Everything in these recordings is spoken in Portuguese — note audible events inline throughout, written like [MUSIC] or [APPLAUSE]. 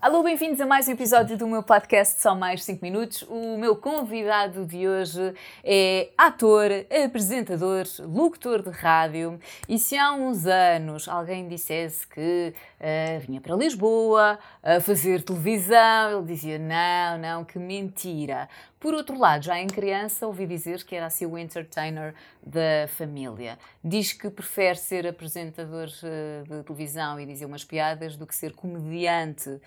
Alô, bem-vindos a mais um episódio do meu podcast Só Mais 5 Minutos. O meu convidado de hoje é ator, apresentador, locutor de rádio. E se há uns anos alguém dissesse que uh, vinha para Lisboa a fazer televisão, ele dizia: não, não, que mentira. Por outro lado, já em criança ouvi dizer que era assim o entertainer da família. Diz que prefere ser apresentador eh, de televisão e dizer umas piadas do que ser comediante uh,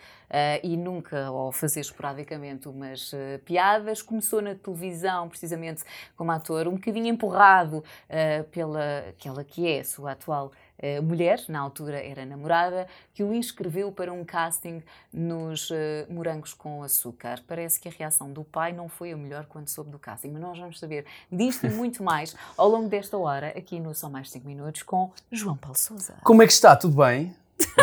e nunca, ou fazer esporadicamente umas uh, piadas. Começou na televisão, precisamente como ator, um bocadinho empurrado uh, pela aquela que é a sua atual uh, mulher, na altura era namorada, que o inscreveu para um casting nos uh, Morangos com Açúcar. Parece que a reação do pai não foi a melhor quando soube do casting, mas nós vamos saber disto e muito [LAUGHS] mais ao longo desta hora, aqui no Só Mais 5 Minutos, com João Paulo Souza. Como é que está? Tudo bem?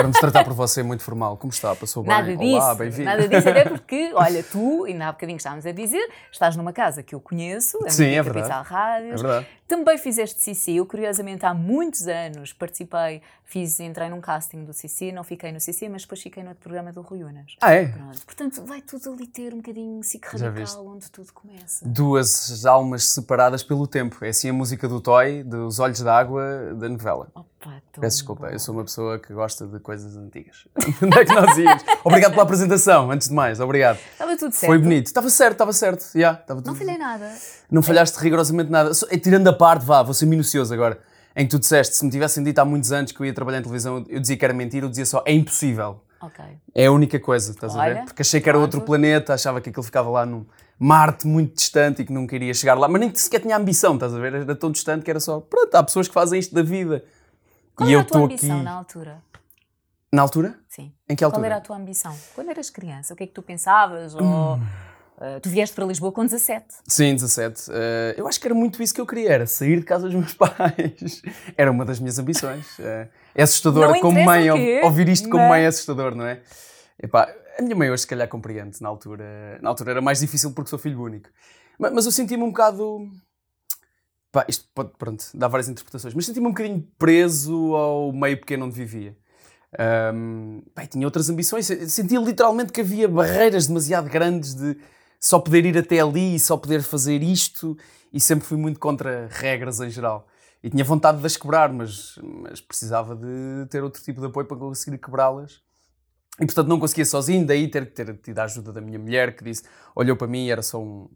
Nos tratar por você muito formal. Como está? Passou bem? Nada disso. Olá, bem-vindo. Nada disso, até [LAUGHS] porque, olha, tu, ainda há bocadinho estávamos a dizer, estás numa casa que eu conheço, a Sim, é Capital verdade. Rádios. É verdade. Também fizeste CC. Eu, curiosamente, há muitos anos participei, fiz, entrei num casting do CC, não fiquei no CC, mas depois fiquei no outro programa do Rui Unas. Ah, é? Pronto. Portanto, vai tudo ali ter um bocadinho SIC Já viste. radical, onde tudo começa. Duas almas separadas pelo tempo. É assim a música do Toy, dos Olhos d'Água, da novela. Opa, tão Peço desculpa, bom. eu sou uma pessoa que gosta de coisas antigas. [LAUGHS] Onde é que nós íamos? Obrigado pela apresentação, antes de mais, obrigado. Estava tudo certo. Foi bonito. Estava certo, estava certo. Yeah, estava Não tudo- falhei nada. Não falhaste rigorosamente nada. Só- eh, Tirando a parte, vá, vou ser minucioso agora. Em que tu disseste, se me tivessem dito há muitos anos que eu ia trabalhar em televisão, eu dizia que era mentira, eu dizia só, é impossível. Ok. É a única coisa, estás a ver? Olha, Porque achei que era outro planeta, achava que aquilo ficava lá num Marte muito distante e que nunca iria chegar lá, mas nem sequer tinha ambição, estás a ver? Era tão distante que era só, pronto, há pessoas que fazem isto da vida. Qual e era eu a tua ambição aqui. na altura? Na altura? Sim. Em que Qual altura? era a tua ambição? Quando eras criança, o que é que tu pensavas? Ou Hum. eh, tu vieste para Lisboa com 17? Sim, 17. Eh, eu acho que era muito isso que eu queria, era sair de casa dos [LAUGHS] meus pais. Era uma das minhas ambições. Eh, é assustador como mãe, ouvir isto como mas- mãe é assustador, não é? Epá, a minha mãe hoje se calhar compreende, na altura, na altura era mais difícil porque sou filho único. Ma- Mas, eu sentia-me um bocado... Pá, isto pode, pronto, dá várias interpretações, mas sentia-me um bocadinho preso ao meio pequeno onde vivia. Ahm, pá, tinha outras ambições, sentia literalmente que havia barreiras demasiado grandes de só poder ir até ali e só poder fazer isto e sempre fui muito contra regras em geral. E tinha vontade de as quebrar, mas, mas precisava de ter outro tipo de apoio para conseguir quebrá-las. E portanto não conseguia sozinho, daí ter que ter tido a ajuda da minha mulher que disse, olhou para mim e era só um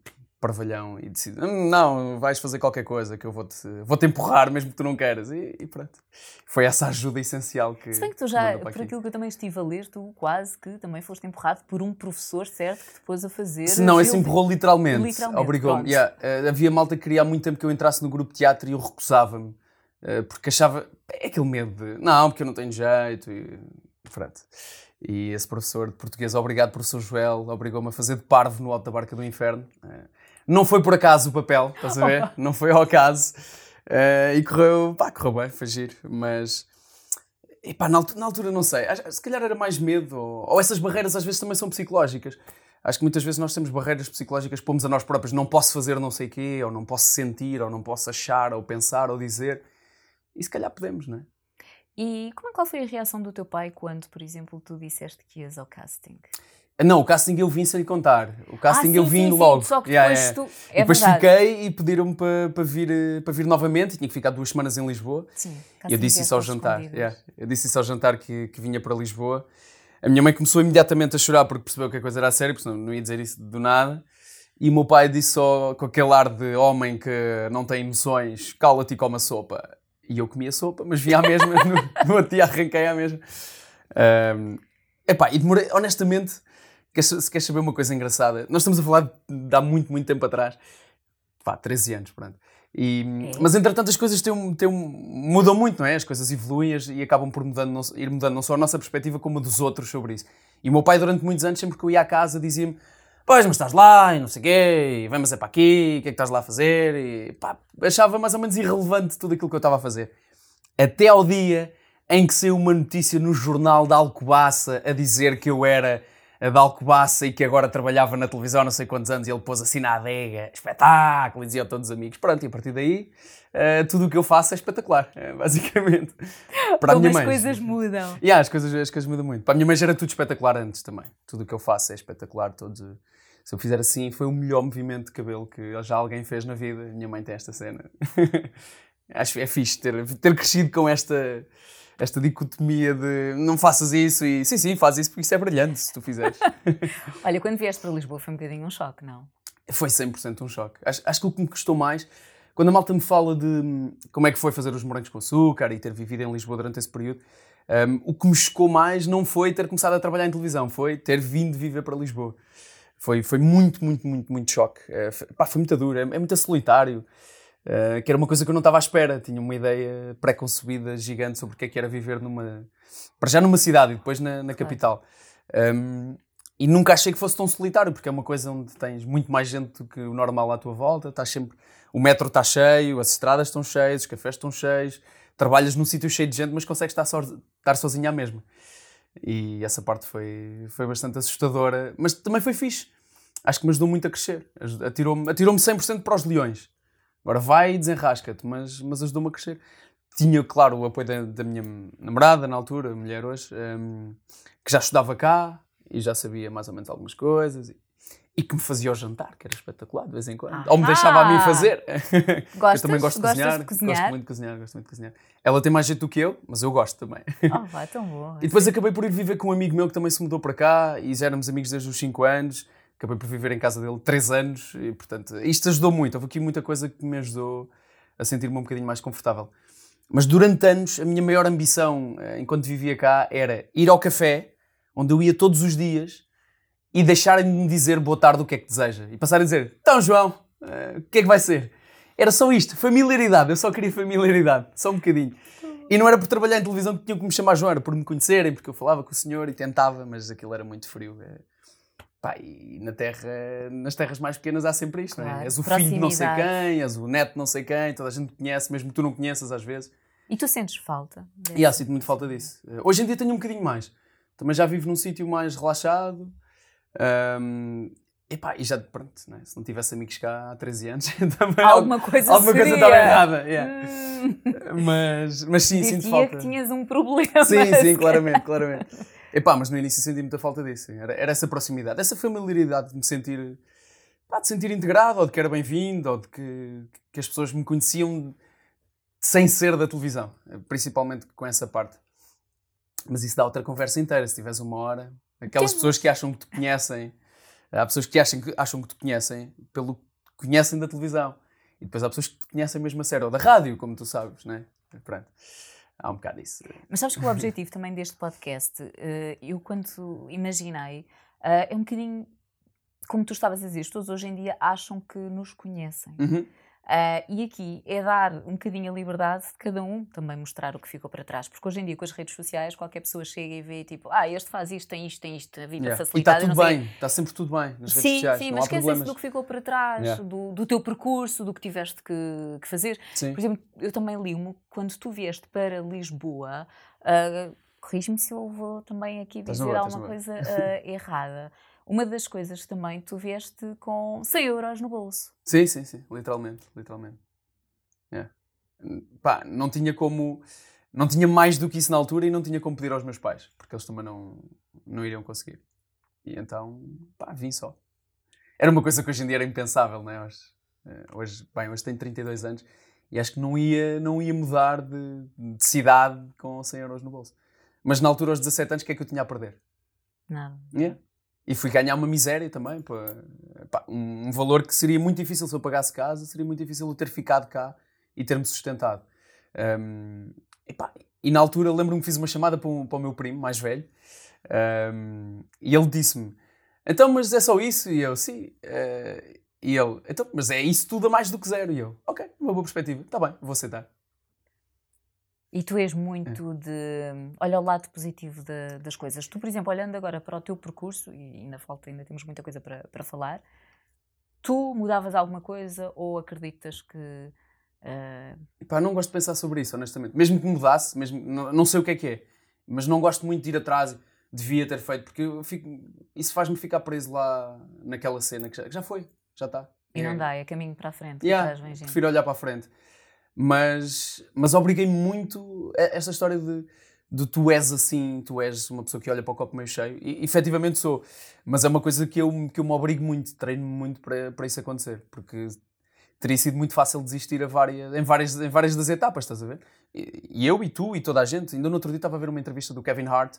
parvalhão e disse, "Hum, não, vais fazer qualquer coisa que eu vou-te vou -te empurrar mesmo que tu não queiras. E, e pronto. Foi essa ajuda essencial que Se bem que tu já, por aqui. aquilo que eu também estive a ler, tu quase que também foste empurrado por um professor, certo? Que te pôs a fazer. Se não, esse empurrou literalmente. Literalmente, Obrigou-me. Yeah, eh, havia malta que queria há muito tempo que eu entrasse no grupo de teatro e eu recusava-me. eh, porque achava. É aquele medo de. Não, porque eu não tenho jeito. E, pronto. E esse professor de português, obrigado, professor Joel, obrigou-me a fazer de parvo no alto da barca do inferno. Eh, não foi por acaso o papel, estás a ver? [LAUGHS] Não foi ao acaso. Eh, e correu. Pá, correu bem, foi giro. Mas. Epá, na, altura, na altura não sei, se calhar era mais medo, ou, ou essas barreiras às vezes também são psicológicas. Acho que muitas vezes nós temos barreiras psicológicas que pomos a nós próprios, não posso fazer não sei quê, ou não posso sentir, ou não posso achar, ou pensar, ou dizer. E se calhar podemos, não é? E como, qual foi a reação do teu pai quando, por exemplo, tu disseste que ias ao casting? Não, o casting eu vim sem lhe contar. O casting Ah, sim, eu vim sim, sim, logo. Só que depois yeah. tu. E É depois verdade. fiquei e pediram-me para para vir, eh, para vir novamente, tinha que ficar duas semanas em Lisboa. Sim, eu disse isso ao jantar. yeah. Eu disse isso ao jantar que, que vinha para Lisboa. A minha mãe começou imediatamente a chorar porque percebeu que a coisa era a sério, porque não ia dizer isso do nada. E o meu pai disse só com aquele ar de homem que não tem emoções: cala-te e come a sopa. E eu comia sopa, mas vi à mesma, [LAUGHS] no, no outro dia arranquei à mesma. Ahm, epá, e demorei, honestamente, se queres saber uma coisa engraçada, nós estamos a falar de, há muito, muito tempo atrás, pá, 13 anos, pronto. E, É. Mas entretanto as coisas têm têm mudam muito, não é? As coisas evoluem as- e acabam por mudando, ir mudando não só a nossa perspectiva como a dos outros sobre isso. E o meu pai, durante muitos anos, sempre que eu ia à casa, dizia-me: Pois, mas estás lá e não sei o quê, e vem, mas é para aqui, o que é que estás lá a fazer? E pá, achava mais ou menos irrelevante tudo aquilo que eu estava a fazer. Até ao dia em que saiu uma notícia no jornal da Alcobaça a dizer que eu era a da Alcobaça e que agora trabalhava na televisão não sei quantos anos e ele pôs assim na adega, espetáculo, e dizia a todos os amigos. Pronto, e a partir daí eh, tudo o que eu faço é espetacular, [LAUGHS] eh, basicamente. Para a Como minha as mãe. coisas mudam. Yeah, as, coisas, as coisas mudam muito. Para a minha mãe já era tudo espetacular antes também. Tudo o que eu faço é espetacular. Todos, se eu fizer assim, foi o melhor movimento de cabelo que já alguém fez na vida. A minha mãe tem esta cena. [LAUGHS] Acho que é fixe ter, ter crescido com esta, esta dicotomia de não faças isso e sim, sim, faz isso porque isso é brilhante se tu fizeres. [LAUGHS] Olha, quando vieste para Lisboa foi um bocadinho um choque, não? Foi 100% um choque. Acho, acho que o que me custou mais, quando a malta me fala de hum, como é que foi fazer os morangos com açúcar e ter vivido em Lisboa durante esse período, hum, o que me chocou mais não foi ter começado a trabalhar em televisão, foi ter vindo viver para Lisboa. Foi, foi muito, muito, muito, muito choque. É, foi, pá, foi muito duro, é, é muito solitário. Uh, que era uma coisa que eu não estava à espera. Tinha uma ideia pré-concebida gigante sobre o que é que era viver numa. para já numa cidade e depois na, na capital. Um, e nunca achei que fosse tão solitário, porque é uma coisa onde tens muito mais gente do que o normal à tua volta. Estás sempre. O metro está cheio, as estradas estão cheias, os cafés estão cheios, trabalhas num sítio cheio de gente, mas consegues estar, so... estar sozinho à mesma. E essa parte foi, foi bastante assustadora, mas também foi fixe. Acho que me ajudou muito a crescer. Atirou-me atirou 100% para os leões. Agora vai e desenrasca-te, mas, mas ajudou-me a crescer. Tinha, claro, o apoio da, da minha namorada na altura, mulher hoje, um, que já estudava cá e já sabia mais ou menos algumas coisas. E, e que me fazia o jantar, que era espetacular de vez em quando. Ah, Ou me deixava a mim fazer. [LAUGHS] Gostas? eu também gosto de cozinhar, de cozinhar. Gosto muito de cozinhar, gosto muito de cozinhar. Ela tem mais jeito do que eu, mas eu gosto também. Oh, vai, tão bom. [LAUGHS] E depois acabei por ir viver com um amigo meu que também se mudou para cá e já éramos amigos desde os 5 anos. Acabei por viver em casa dele 3 anos e, portanto, isto ajudou muito. Houve aqui muita coisa que me ajudou a sentir-me um bocadinho mais confortável. Mas durante anos, a minha maior ambição, eh, enquanto vivia cá, era ir ao café, onde eu ia todos os dias, e deixarem de me dizer boa tarde o que é que deseja. E passarem a dizer, então João, uh, o que é que vai ser? Era só isto, familiaridade. Eu só queria familiaridade, só um bocadinho. E não era por trabalhar em televisão que tinham que me chamar João, era por me conhecerem, porque eu falava com o senhor e tentava, mas aquilo era muito frio. É... Pá, e na terra, nas terras mais pequenas há sempre isto, claro. não é? És o filho de não sei quem, és o neto de não sei quem, toda a gente te conhece, mesmo que tu não conheças às vezes. E tu sentes falta? Desse... E há, sinto muito falta disso. Hoje em dia tenho um bocadinho mais. Também já vivo num sítio mais relaxado. Um, epá, e já, pronto, né? se não tivesse amigos cá há 13 anos, [LAUGHS] também alguma coisa alguma seria. coisa estava errada. Yeah. Hum. mas, mas sim, sinto falta. que tinhas um problema. Sim, sim, claramente, claramente. [LAUGHS] Epá, mas no início senti muita falta disso. Era, era essa proximidade, essa familiaridade de me sentir, pá, de sentir integrado, ou de que era bem-vindo, ou de que, que as pessoas me conheciam sem ser da televisão, principalmente com essa parte. Mas isso dá outra conversa inteira, se tiveres uma hora. Aquelas que pessoas que acham que te conhecem, há pessoas que acham que, acham que te conhecem pelo que conhecem da televisão. E depois há pessoas que te conhecem mesmo a sério, ou da rádio, como tu sabes, né? Pronto. Há um bocado isso. Mas sabes que o objetivo [LAUGHS] também deste podcast, eu quando imaginei, é um bocadinho como tu estavas a dizer, todos hoje em dia acham que nos conhecem. Uhum. Uh, e aqui é dar um bocadinho a liberdade de cada um também mostrar o que ficou para trás. Porque hoje em dia, com as redes sociais, qualquer pessoa chega e vê tipo, ah, este faz isto, tem isto, tem isto, a vida yeah. facilitada. E está tudo bem, está sempre tudo bem nas sim, redes sociais. Sim, não mas esquecem-se do que ficou para trás, yeah. do, do, teu percurso, do que tiveste que, que fazer. Sim. Por exemplo, eu também li-me quando tu vieste para Lisboa. Uh, Corrige-me se eu vou também aqui dizer alguma coisa uh, [LAUGHS] errada. Uma das coisas também, tu vieste com 100 euros no bolso. Sim, sim, sim, literalmente, literalmente. Yeah. Pá, não tinha como. Não tinha mais do que isso na altura e não tinha como pedir aos meus pais, porque eles também não, não iriam conseguir. E então, pá, vim só. Era uma coisa que hoje em dia era impensável, não é? Hoje, hoje, bem, hoje tenho 32 anos e acho que não ia, não ia mudar de, de cidade com 100 euros no bolso. Mas na altura, aos 17 anos, o que é que eu tinha a perder? Nada. Yeah. E fui ganhar uma miséria também, pá, pá, um, valor que seria muito difícil se eu pagasse casa, seria muito difícil eu ter ficado cá e ter-me sustentado. Um, epá, e na altura lembro-me que fiz uma chamada para, um, para o meu primo, mais velho, um, e ele disse-me: Então, mas é só isso? E eu, sim. Uh, e ele, então, mas é isso tudo a mais do que zero. E eu, ok, uma boa perspectiva, está bem, vou aceitar. E tu és muito é. de. Olha o lado positivo de, das coisas. Tu, por exemplo, olhando agora para o teu percurso, e ainda falta, ainda temos muita coisa para, para falar, tu mudavas alguma coisa ou acreditas que. Uh... Pá, não gosto de pensar sobre isso, honestamente. Mesmo que mudasse, mesmo, não, não sei o que é que é, mas não gosto muito de ir atrás, devia ter feito, porque fico, isso faz-me ficar preso lá naquela cena que já, que já foi, já está. E é. não dá, é caminho para a frente. Yeah, prefiro olhar para a frente. Mas, mas obriguei-me muito a esta história de, de tu és assim, tu és uma pessoa que olha para o copo meio cheio, e efetivamente sou, mas é uma coisa que eu, que eu me obrigo muito, treino muito para, para isso acontecer, porque teria sido muito fácil desistir a várias, em, várias, em várias das etapas, estás a ver? E, e eu e tu e toda a gente, ainda no outro dia estava a ver uma entrevista do Kevin Hart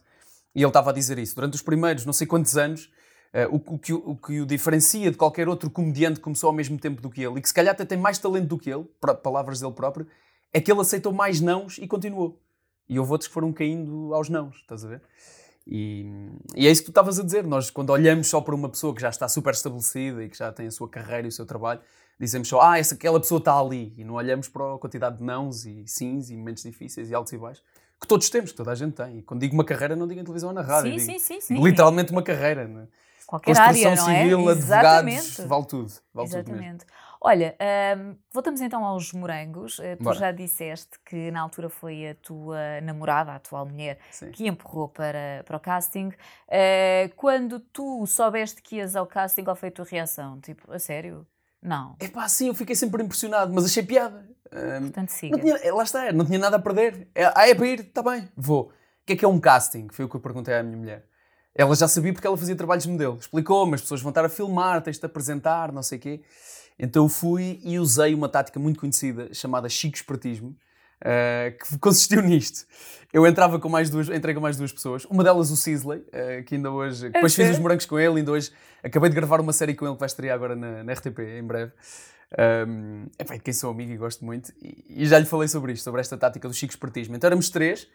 e ele estava a dizer isso. Durante os primeiros não sei quantos anos, uh, o, o, que, o, que o diferencia de qualquer outro comediante que começou ao mesmo tempo do que ele e que se calhar até tem mais talento do que ele, palavras dele próprio, é que ele aceitou mais nãos e continuou. E houve outros que foram caindo aos nãos, estás a ver? E, e, é isso que tu estavas a dizer. Nós, quando olhamos só para uma pessoa que já está super estabelecida e que já tem a sua carreira e o seu trabalho, dizemos só, ah, essa, aquela pessoa está ali. E não olhamos para a quantidade de nãos e sims e momentos difíceis e altos e baixos que todos temos, que toda a gente tem. E quando digo uma carreira, não digo em televisão ou na rádio. Sim, sim, sim, sim. Literalmente uma carreira. Né? Qualquer área, não é? civil, advogados, vale tudo. Vale Exatamente. Tudo Olha, um, voltamos então aos morangos. Uh, tu Bora. já disseste que na altura foi a tua namorada, a atual mulher, Sim. que empurrou para, para o casting. Uh, quando tu soubeste que ias ao casting, qual foi a tua reação? Tipo, a sério? Não. É pá, sim, eu fiquei sempre impressionado, mas achei piada. Um, Portanto, siga. Tinha, eh, lá está, não tinha nada a perder. É, ah, é para ir? Está bem, vou. O que é que é um casting? Foi o que eu perguntei à minha mulher. Ela já sabia porque ela fazia trabalhos de modelo. Explicou-me, as pessoas vão estar a filmar, tens de apresentar, não sei o quê. Então eu fui e usei uma tática muito conhecida chamada Chico Espertismo, uh, que [LAUGHS] consistiu nisto. Eu entrava com mais duas, entrei com mais duas pessoas, uma delas o Sisley, uh, que ainda hoje, depois fiz os morangos com ele, ainda hoje acabei de gravar uma série com ele que vai estrear agora na, na RTP em breve. Um, é quem sou amigo e gosto muito, e, e, já lhe falei sobre isto, sobre esta tática do Chico Espertismo. Então éramos três.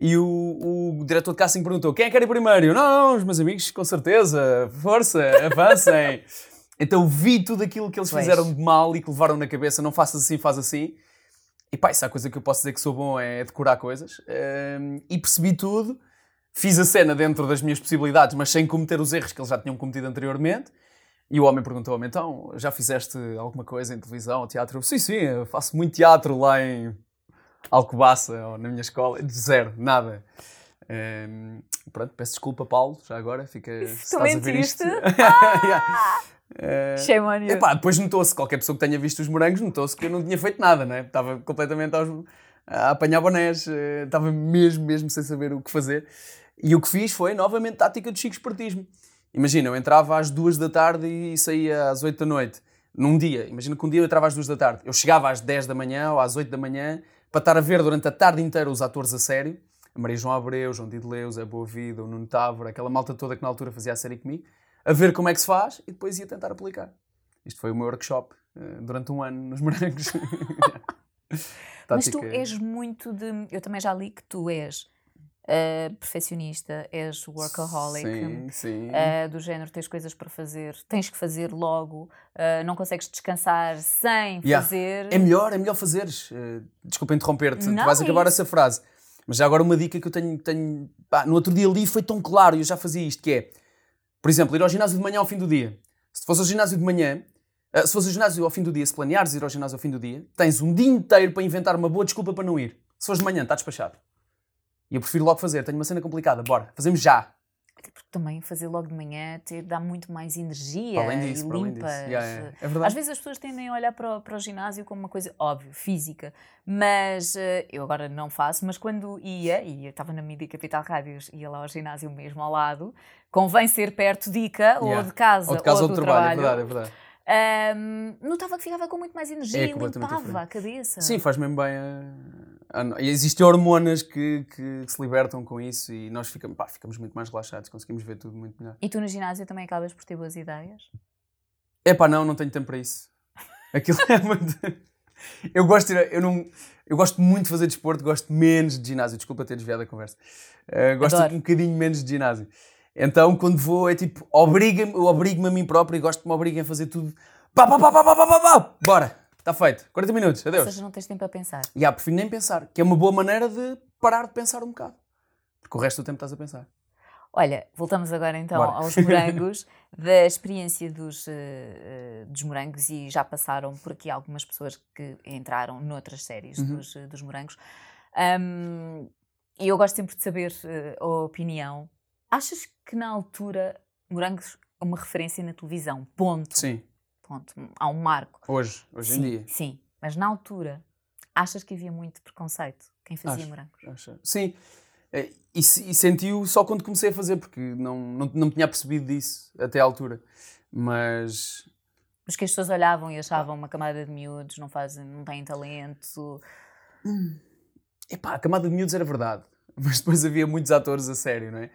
E o, o diretor de casting perguntou: quem é que ir primeiro? Eu, não, os meus amigos, com certeza, força, avancem. [LAUGHS] Então vi tudo aquilo que eles pois. fizeram de mal e que levaram na cabeça, não faças assim, faz assim. E pá, isso é a coisa que eu posso dizer que sou bom é decorar coisas. Um, e percebi tudo, fiz a cena dentro das minhas possibilidades, mas sem cometer os erros que eles já tinham cometido anteriormente. E o homem perguntou-me, então, já fizeste alguma coisa em televisão ou teatro? Eu, sim, sim, faço muito teatro lá em Alcobaça ou na minha escola. Zero, nada. Um, pronto, peço desculpa, Paulo, já agora. Fica, se ver isto. [LAUGHS] Ah! Uh, Shame on you. Epá, depois notou-se, qualquer pessoa que tenha visto os morangos, notou-se que eu não tinha feito nada, né? Estava completamente aos, a apanhar bonés, uh, estava mesmo, mesmo sem saber o que fazer. E o que fiz foi, novamente, tática de chico espertismo. Imagina, eu entrava às duas da tarde e saía às oito da noite. Num dia, imagina que um dia eu entrava às duas da tarde. Eu chegava às dez da manhã ou às oito da manhã para estar a ver durante a tarde inteira os atores a sério. A Maria João Abreu, João Dideleu, Zé Boa Vida, o Nuno Távora, aquela malta toda que na altura fazia a série comigo a ver como é que se faz e depois ia tentar aplicar. Isto foi o meu workshop uh, durante um ano nos [LAUGHS] morangos. Mas tu és muito de. Eu também já li que tu és uh, perfeccionista, és workaholic, sim, sim. Uh, do género tens coisas para fazer, tens que fazer logo, uh, não consegues descansar sem yeah. fazer. É melhor, é melhor fazeres. Uh, desculpa interromper-te, tu vais acabar essa frase. Mas já agora uma dica que eu tenho. tenho pá, no outro dia li foi tão claro, e eu já fazia isto, que é por exemplo, ir ao ginásio de manhã ao fim do dia. Se fosse ao ginásio de manhã, se fosse ao ginásio ao fim do dia, se planeares ir ao ginásio ao fim do dia, tens um dia inteiro para inventar uma boa desculpa para não ir. Se fores de manhã, está despachado. E eu prefiro logo fazer. Tenho uma cena complicada. Bora, fazemos já. Até porque também fazer logo de manhã te dá muito mais energia além disso, e limpas. Yeah, yeah. É verdade. Às vezes as pessoas tendem a olhar para o, para o ginásio como uma coisa, óbvio, física. Mas uh, eu agora não faço, mas quando ia, e eu estava na Mídia Capital Rádios, ia lá ao ginásio mesmo ao lado, convém ser perto de ICA, yeah. ou de casa, ou, de casa ou, do, do trabalho. trabalho. É verdade, é verdade. Um, notava que ficava com muito mais energia é e limpava a cabeça. Sim, faz mesmo bem a, Existem hormonas que, que, se libertam com isso e nós ficamos, pá, ficamos muito mais relaxados, conseguimos ver tudo muito melhor. E tu no ginásio também acabas por ter boas ideias? É pá, não, não tenho tempo para isso. Aquilo [LAUGHS] é muito. Eu gosto, eu não, eu gosto muito de fazer desporto, gosto menos de ginásio. Desculpa ter desviado a conversa. Uh, gosto Adoro. um bocadinho menos de ginásio. Então, quando vou, é tipo, obriga-me, eu obrigo-me a mim próprio e gosto que me obriguem a fazer tudo. Pá, pá, pá, pá, pá, pá, pá, pá. Bora, está feito. 40 minutos, adeus. Ou seja, não tens tempo a pensar. E yeah, prefiro nem pensar, que é uma boa maneira de parar de pensar um bocado. Porque o resto do tempo estás a pensar. Olha, voltamos agora então Bora. aos morangos, [LAUGHS] da experiência dos, uh, dos morangos, e já passaram por aqui algumas pessoas que entraram noutras séries uhum. dos, dos morangos. Um, e eu gosto sempre de saber uh, a opinião Achas que na altura Morangos é uma referência na televisão? Ponto. Sim. Ponto. Há um marco. Hoje, hoje sim, em dia. Sim, mas na altura Achas que havia muito preconceito quem fazia Acho. morangos? Acho. Sim. Eh, E, e senti-o só quando comecei a fazer, porque não, não, não me tinha percebido disso até à altura. Mas Mas que as pessoas olhavam e achavam uma camada de miúdos, não fazem, não têm talento. epá, a camada de miúdos era verdade. [LAUGHS] Mas depois havia muitos atores a sério, não é?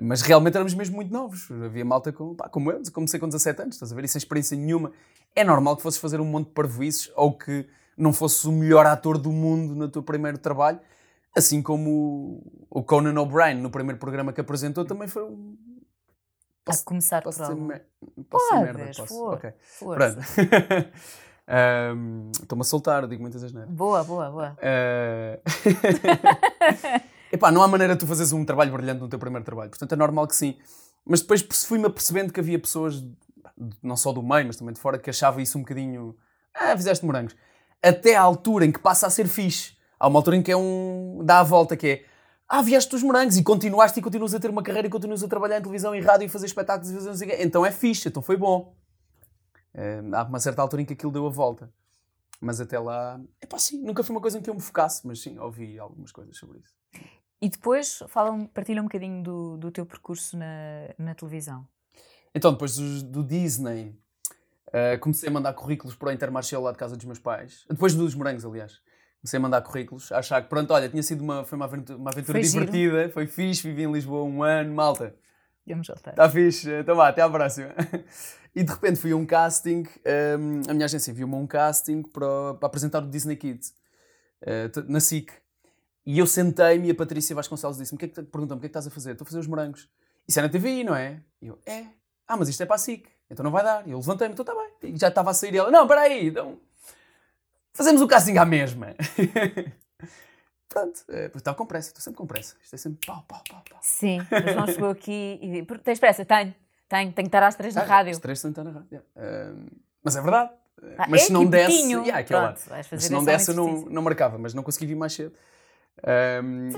Mas realmente éramos mesmo muito novos. Havia malta com, pá, como eu, comecei com 17 anos, estás a ver? E sem experiência nenhuma. É normal que fosses fazer um monte de parvoices ou que não fosses o melhor ator do mundo no teu primeiro trabalho. Assim como o- Conan O'Brien, no primeiro programa que apresentou, também foi um. a começar Posso por ser, mer... posso ser merda? Podes, Posso. for, Ok. força. Pronto. [LAUGHS] Estou-me a soltar, digo muitas asneiras. Boa, boa, boa. Eh, [LAUGHS] [LAUGHS] Epá, não há maneira de tu fazeres um trabalho brilhante no teu primeiro trabalho. Portanto, é normal que sim. Mas depois fui-me apercebendo que havia pessoas, não só do meio, mas também de fora, que achavam isso um bocadinho. Ah, fizeste morangos. Até à altura em que passa a ser fixe. Há uma altura em que é um. dá a volta, que é. Ah, vieste dos morangos e continuaste e continuas a ter uma carreira e continuas a trabalhar em televisão e rádio e fazer espetáculos e fazer não sei o quê. Então é fixe, então foi bom. Eh, há uma certa altura em que aquilo deu a volta. Mas até lá, é pá, sim, nunca foi uma coisa em que eu me focasse, mas sim, ouvi algumas coisas sobre isso. E depois fala, partilha um bocadinho do, do teu percurso na, na televisão. Então, depois do, do Disney, eh, comecei a mandar currículos para o Intermarché lá de casa dos meus pais. Depois dos morangos, aliás. Comecei a mandar currículos, a achar que, pronto, olha, tinha sido uma, foi uma aventura, uma aventura Foi giro. divertida, foi fixe, vivi em Lisboa um ano, malta. Vamos voltar. Está fixe, então vá, até à próxima. [LAUGHS] E de repente fui a um casting, hum, a minha agência enviou-me um casting para, para apresentar o Disney Kids, t- na SIC. E eu sentei-me e a Patrícia Vasconcelos disse-me, "O que é que, perguntou-me, o que é que estás a fazer? Estou a fazer os morangos. Isso é na TVI, não é? E eu, é. Ah, mas isto é para a SIC, então não vai dar. E eu levantei-me, então está bem. E já estava a sair e ela, não, espera aí, então... Fazemos o casting à mesma. [LAUGHS] Pronto, eh, estava com pressa, estou sempre com pressa. Isto é sempre pau, pau, pau, pau. Sim, mas não chegou aqui e "Por- tens pressa? Tenho, tenho, tenho que estar às três na Ah, rádio. Os três estão na rádio. yeah. Mas é verdade. Ah, mas é se não desse. Yeah. Pronto, Mas se não esse desse, eu não, não marcava, mas não consegui vir mais cedo. Ahm,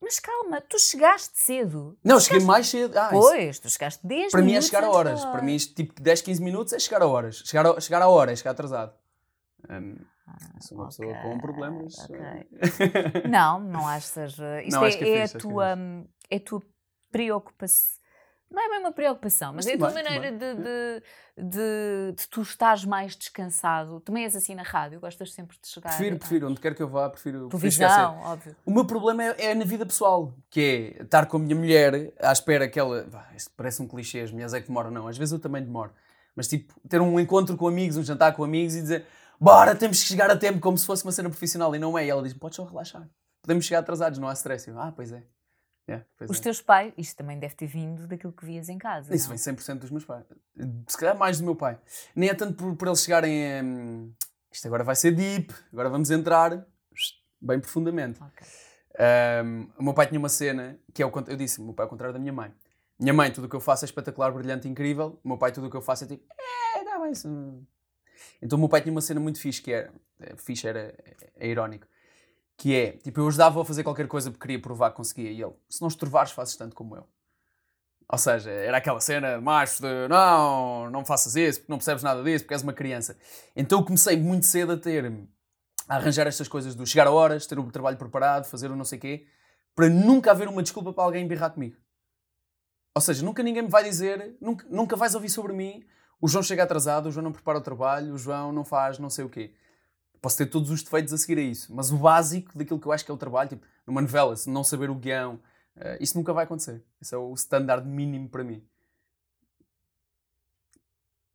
Mas calma, tu chegaste cedo. não, cheguei mais cedo. Ah, isso- Pois, tu chegaste 10 para mim é chegar a horas. Para mim, tipo 10, 15 minutos é chegar a horas. Chegar a, chegar a hora é chegar atrasado. Ahm, sou uma pessoa com problemas. ok. eh, Não, [LAUGHS] não achas. uh, Isto Não, é, acho que é é a acho que tua, é a tua preocupação. Não é bem uma preocupação, mas, Mas é a tua maneira de, de, de, de tu estares mais descansado. Também és assim na rádio, gostas sempre de chegar. prefiro, prefiro. Onde quer que eu vá, prefiro. Televisão, óbvio. O meu problema é, é na vida pessoal, que é estar com a minha mulher à espera que ela. Vá, isto parece um clichê, as mulheres é que demoram, não. Às vezes eu também demoro. Mas tipo, ter um encontro com amigos, um jantar com amigos e dizer bora, temos que chegar a tempo como se fosse uma cena profissional. E não é. E ela diz: podes só relaxar. Podemos chegar atrasados, não há stress. Eu, ah, pois é. Yeah, Os é. teus pais, isto também deve ter vindo daquilo que vias em casa. Isso não? vem 100% dos meus pais. Se calhar mais do meu pai. Nem é tanto por, por eles chegarem a. hum, isto agora vai ser deep, agora vamos entrar bem profundamente. Ok. Um, o meu pai tinha uma cena que é o eu disse, o meu pai é ao contrário da minha mãe. Minha mãe, tudo o que eu faço é espetacular, brilhante, incrível. O meu pai, tudo o que eu faço é tipo, é, dá bem. Então o meu pai tinha uma cena muito fixe que era, é, fixe era, é, é irónico, que é, tipo, eu ajudava a fazer qualquer coisa porque queria provar que conseguia. E ele, se não estorvares, fazes tanto como eu. Ou seja, era aquela cena macho de não, não faças isso, porque não percebes nada disso, porque és uma criança. Então eu comecei muito cedo a ter, a arranjar estas coisas do chegar a horas, ter o trabalho preparado, fazer o não sei quê, para nunca haver uma desculpa para alguém birrar comigo. Ou seja, nunca ninguém me vai dizer, nunca, nunca vais ouvir sobre mim, o João chega atrasado, o João não prepara o trabalho, o João não faz não sei o quê. Posso ter todos os defeitos a seguir a isso, mas o básico daquilo que eu acho que é o trabalho, tipo, numa novela, se não saber o guião, eh, isso nunca vai acontecer. Isso é o standard mínimo para mim.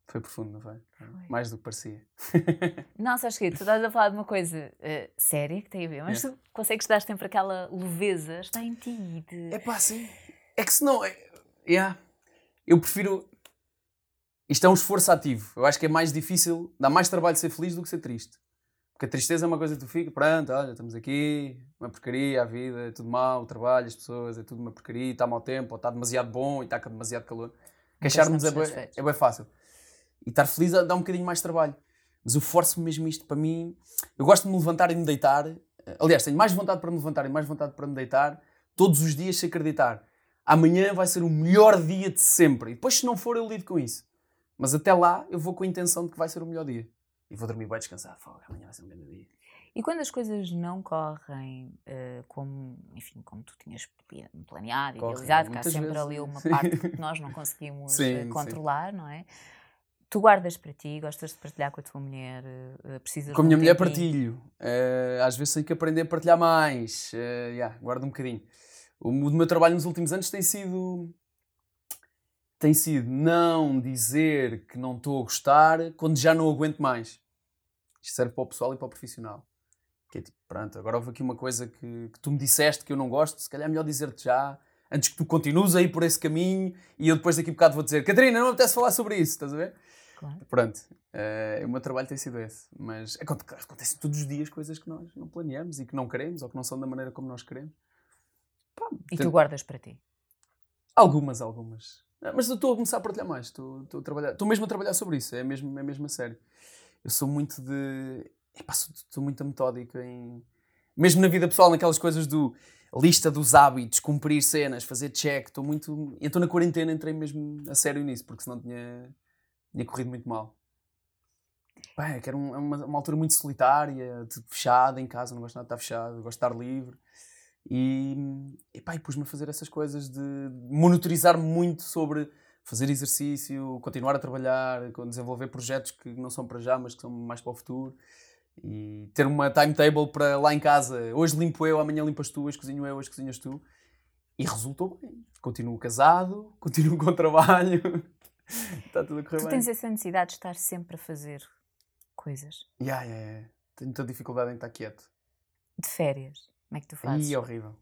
Foi profundo, não foi? Mais do que parecia. [LAUGHS] Não, sabes que tu estás a falar de uma coisa eh, séria que tem a ver, mas É. tu consegues dar sempre aquela leveza, está em ti. De... É pá, sim. É que se não. É, yeah. Eu prefiro. Isto é um esforço ativo. Eu acho que é mais difícil, dá mais trabalho ser feliz do que ser triste. Porque a tristeza é uma coisa que tu fica, pronto, olha, estamos aqui, uma porcaria, a vida, é tudo mau, o trabalho, as pessoas, é tudo uma porcaria, está mau tempo, ou está demasiado bom e está com demasiado calor. Queixar-nos é, é bem fácil. E estar feliz dá um bocadinho mais de trabalho. Mas eu forço-me mesmo isto para mim. Eu gosto de me levantar e me deitar. Aliás, tenho mais vontade para me levantar e mais vontade para me deitar todos os dias se acreditar. Amanhã vai ser o melhor dia de sempre. E depois, se não for, eu lido com isso. Mas até lá, eu vou com a intenção de que vai ser o melhor dia. E vou dormir bem descansado. Fogo, amanhã vai ser um grande dia. E quando as coisas não correm uh, como, enfim, como tu tinhas planeado, e idealizado, que há sempre vezes. ali uma [LAUGHS] parte que nós não conseguimos sim, controlar, sim. não é? Tu guardas para ti, gostas de partilhar com a tua mulher, uh, precisas Com a minha mulher partilho. Uh, às vezes tenho que aprender a partilhar mais. Uh, yeah, guardo um bocadinho. O, o meu trabalho nos últimos anos tem sido tem sido não dizer que não estou a gostar quando já não aguento mais. Isto serve para o pessoal e para o profissional. Que é tipo, pronto, agora houve aqui uma coisa que, que tu me disseste que eu não gosto, se calhar é melhor dizer-te já, antes que tu continues a ir por esse caminho e eu depois daqui a bocado vou dizer Catarina, não me apetece falar sobre isso, estás a ver? Claro. Pronto, uh, o meu trabalho tem sido esse. Mas acontecem todos os dias coisas que nós não planeamos e que não queremos ou que não são da maneira como nós queremos. Pá, e tem... tu guardas para ti? Algumas, algumas. Ah, mas eu estou a começar a partilhar mais. Estou, estou, a trabalhar, estou mesmo a trabalhar sobre isso. É mesmo, é mesmo a sério. Eu sou muito de. Epá, sou, muito metódico em. Mesmo na vida pessoal, naquelas coisas do lista dos hábitos, cumprir cenas, fazer check. Estou muito. Estou na quarentena, entrei mesmo a sério nisso, porque senão tinha, tinha corrido muito mal. Bem, é que era uma, uma, altura muito solitária, fechada em casa, não gosto nada de estar fechado, gosto de estar livre. E, e, pá, e pus-me a fazer essas coisas de monitorizar muito sobre fazer exercício, continuar a trabalhar, desenvolver projetos que não são para já, mas que são mais para o futuro. E ter uma timetable para lá em casa. Hoje limpo eu, amanhã limpas tu, hoje cozinho eu, hoje cozinhas tu. E resultou bem. Continuo casado, [LAUGHS] continuo com trabalho. Está tudo a correr tu bem. Tu tens essa necessidade de estar sempre a fazer coisas. Yeah, yeah, yeah. Tenho muita dificuldade em estar quieto. De férias. Como é que tu fazes? Ih, horrível.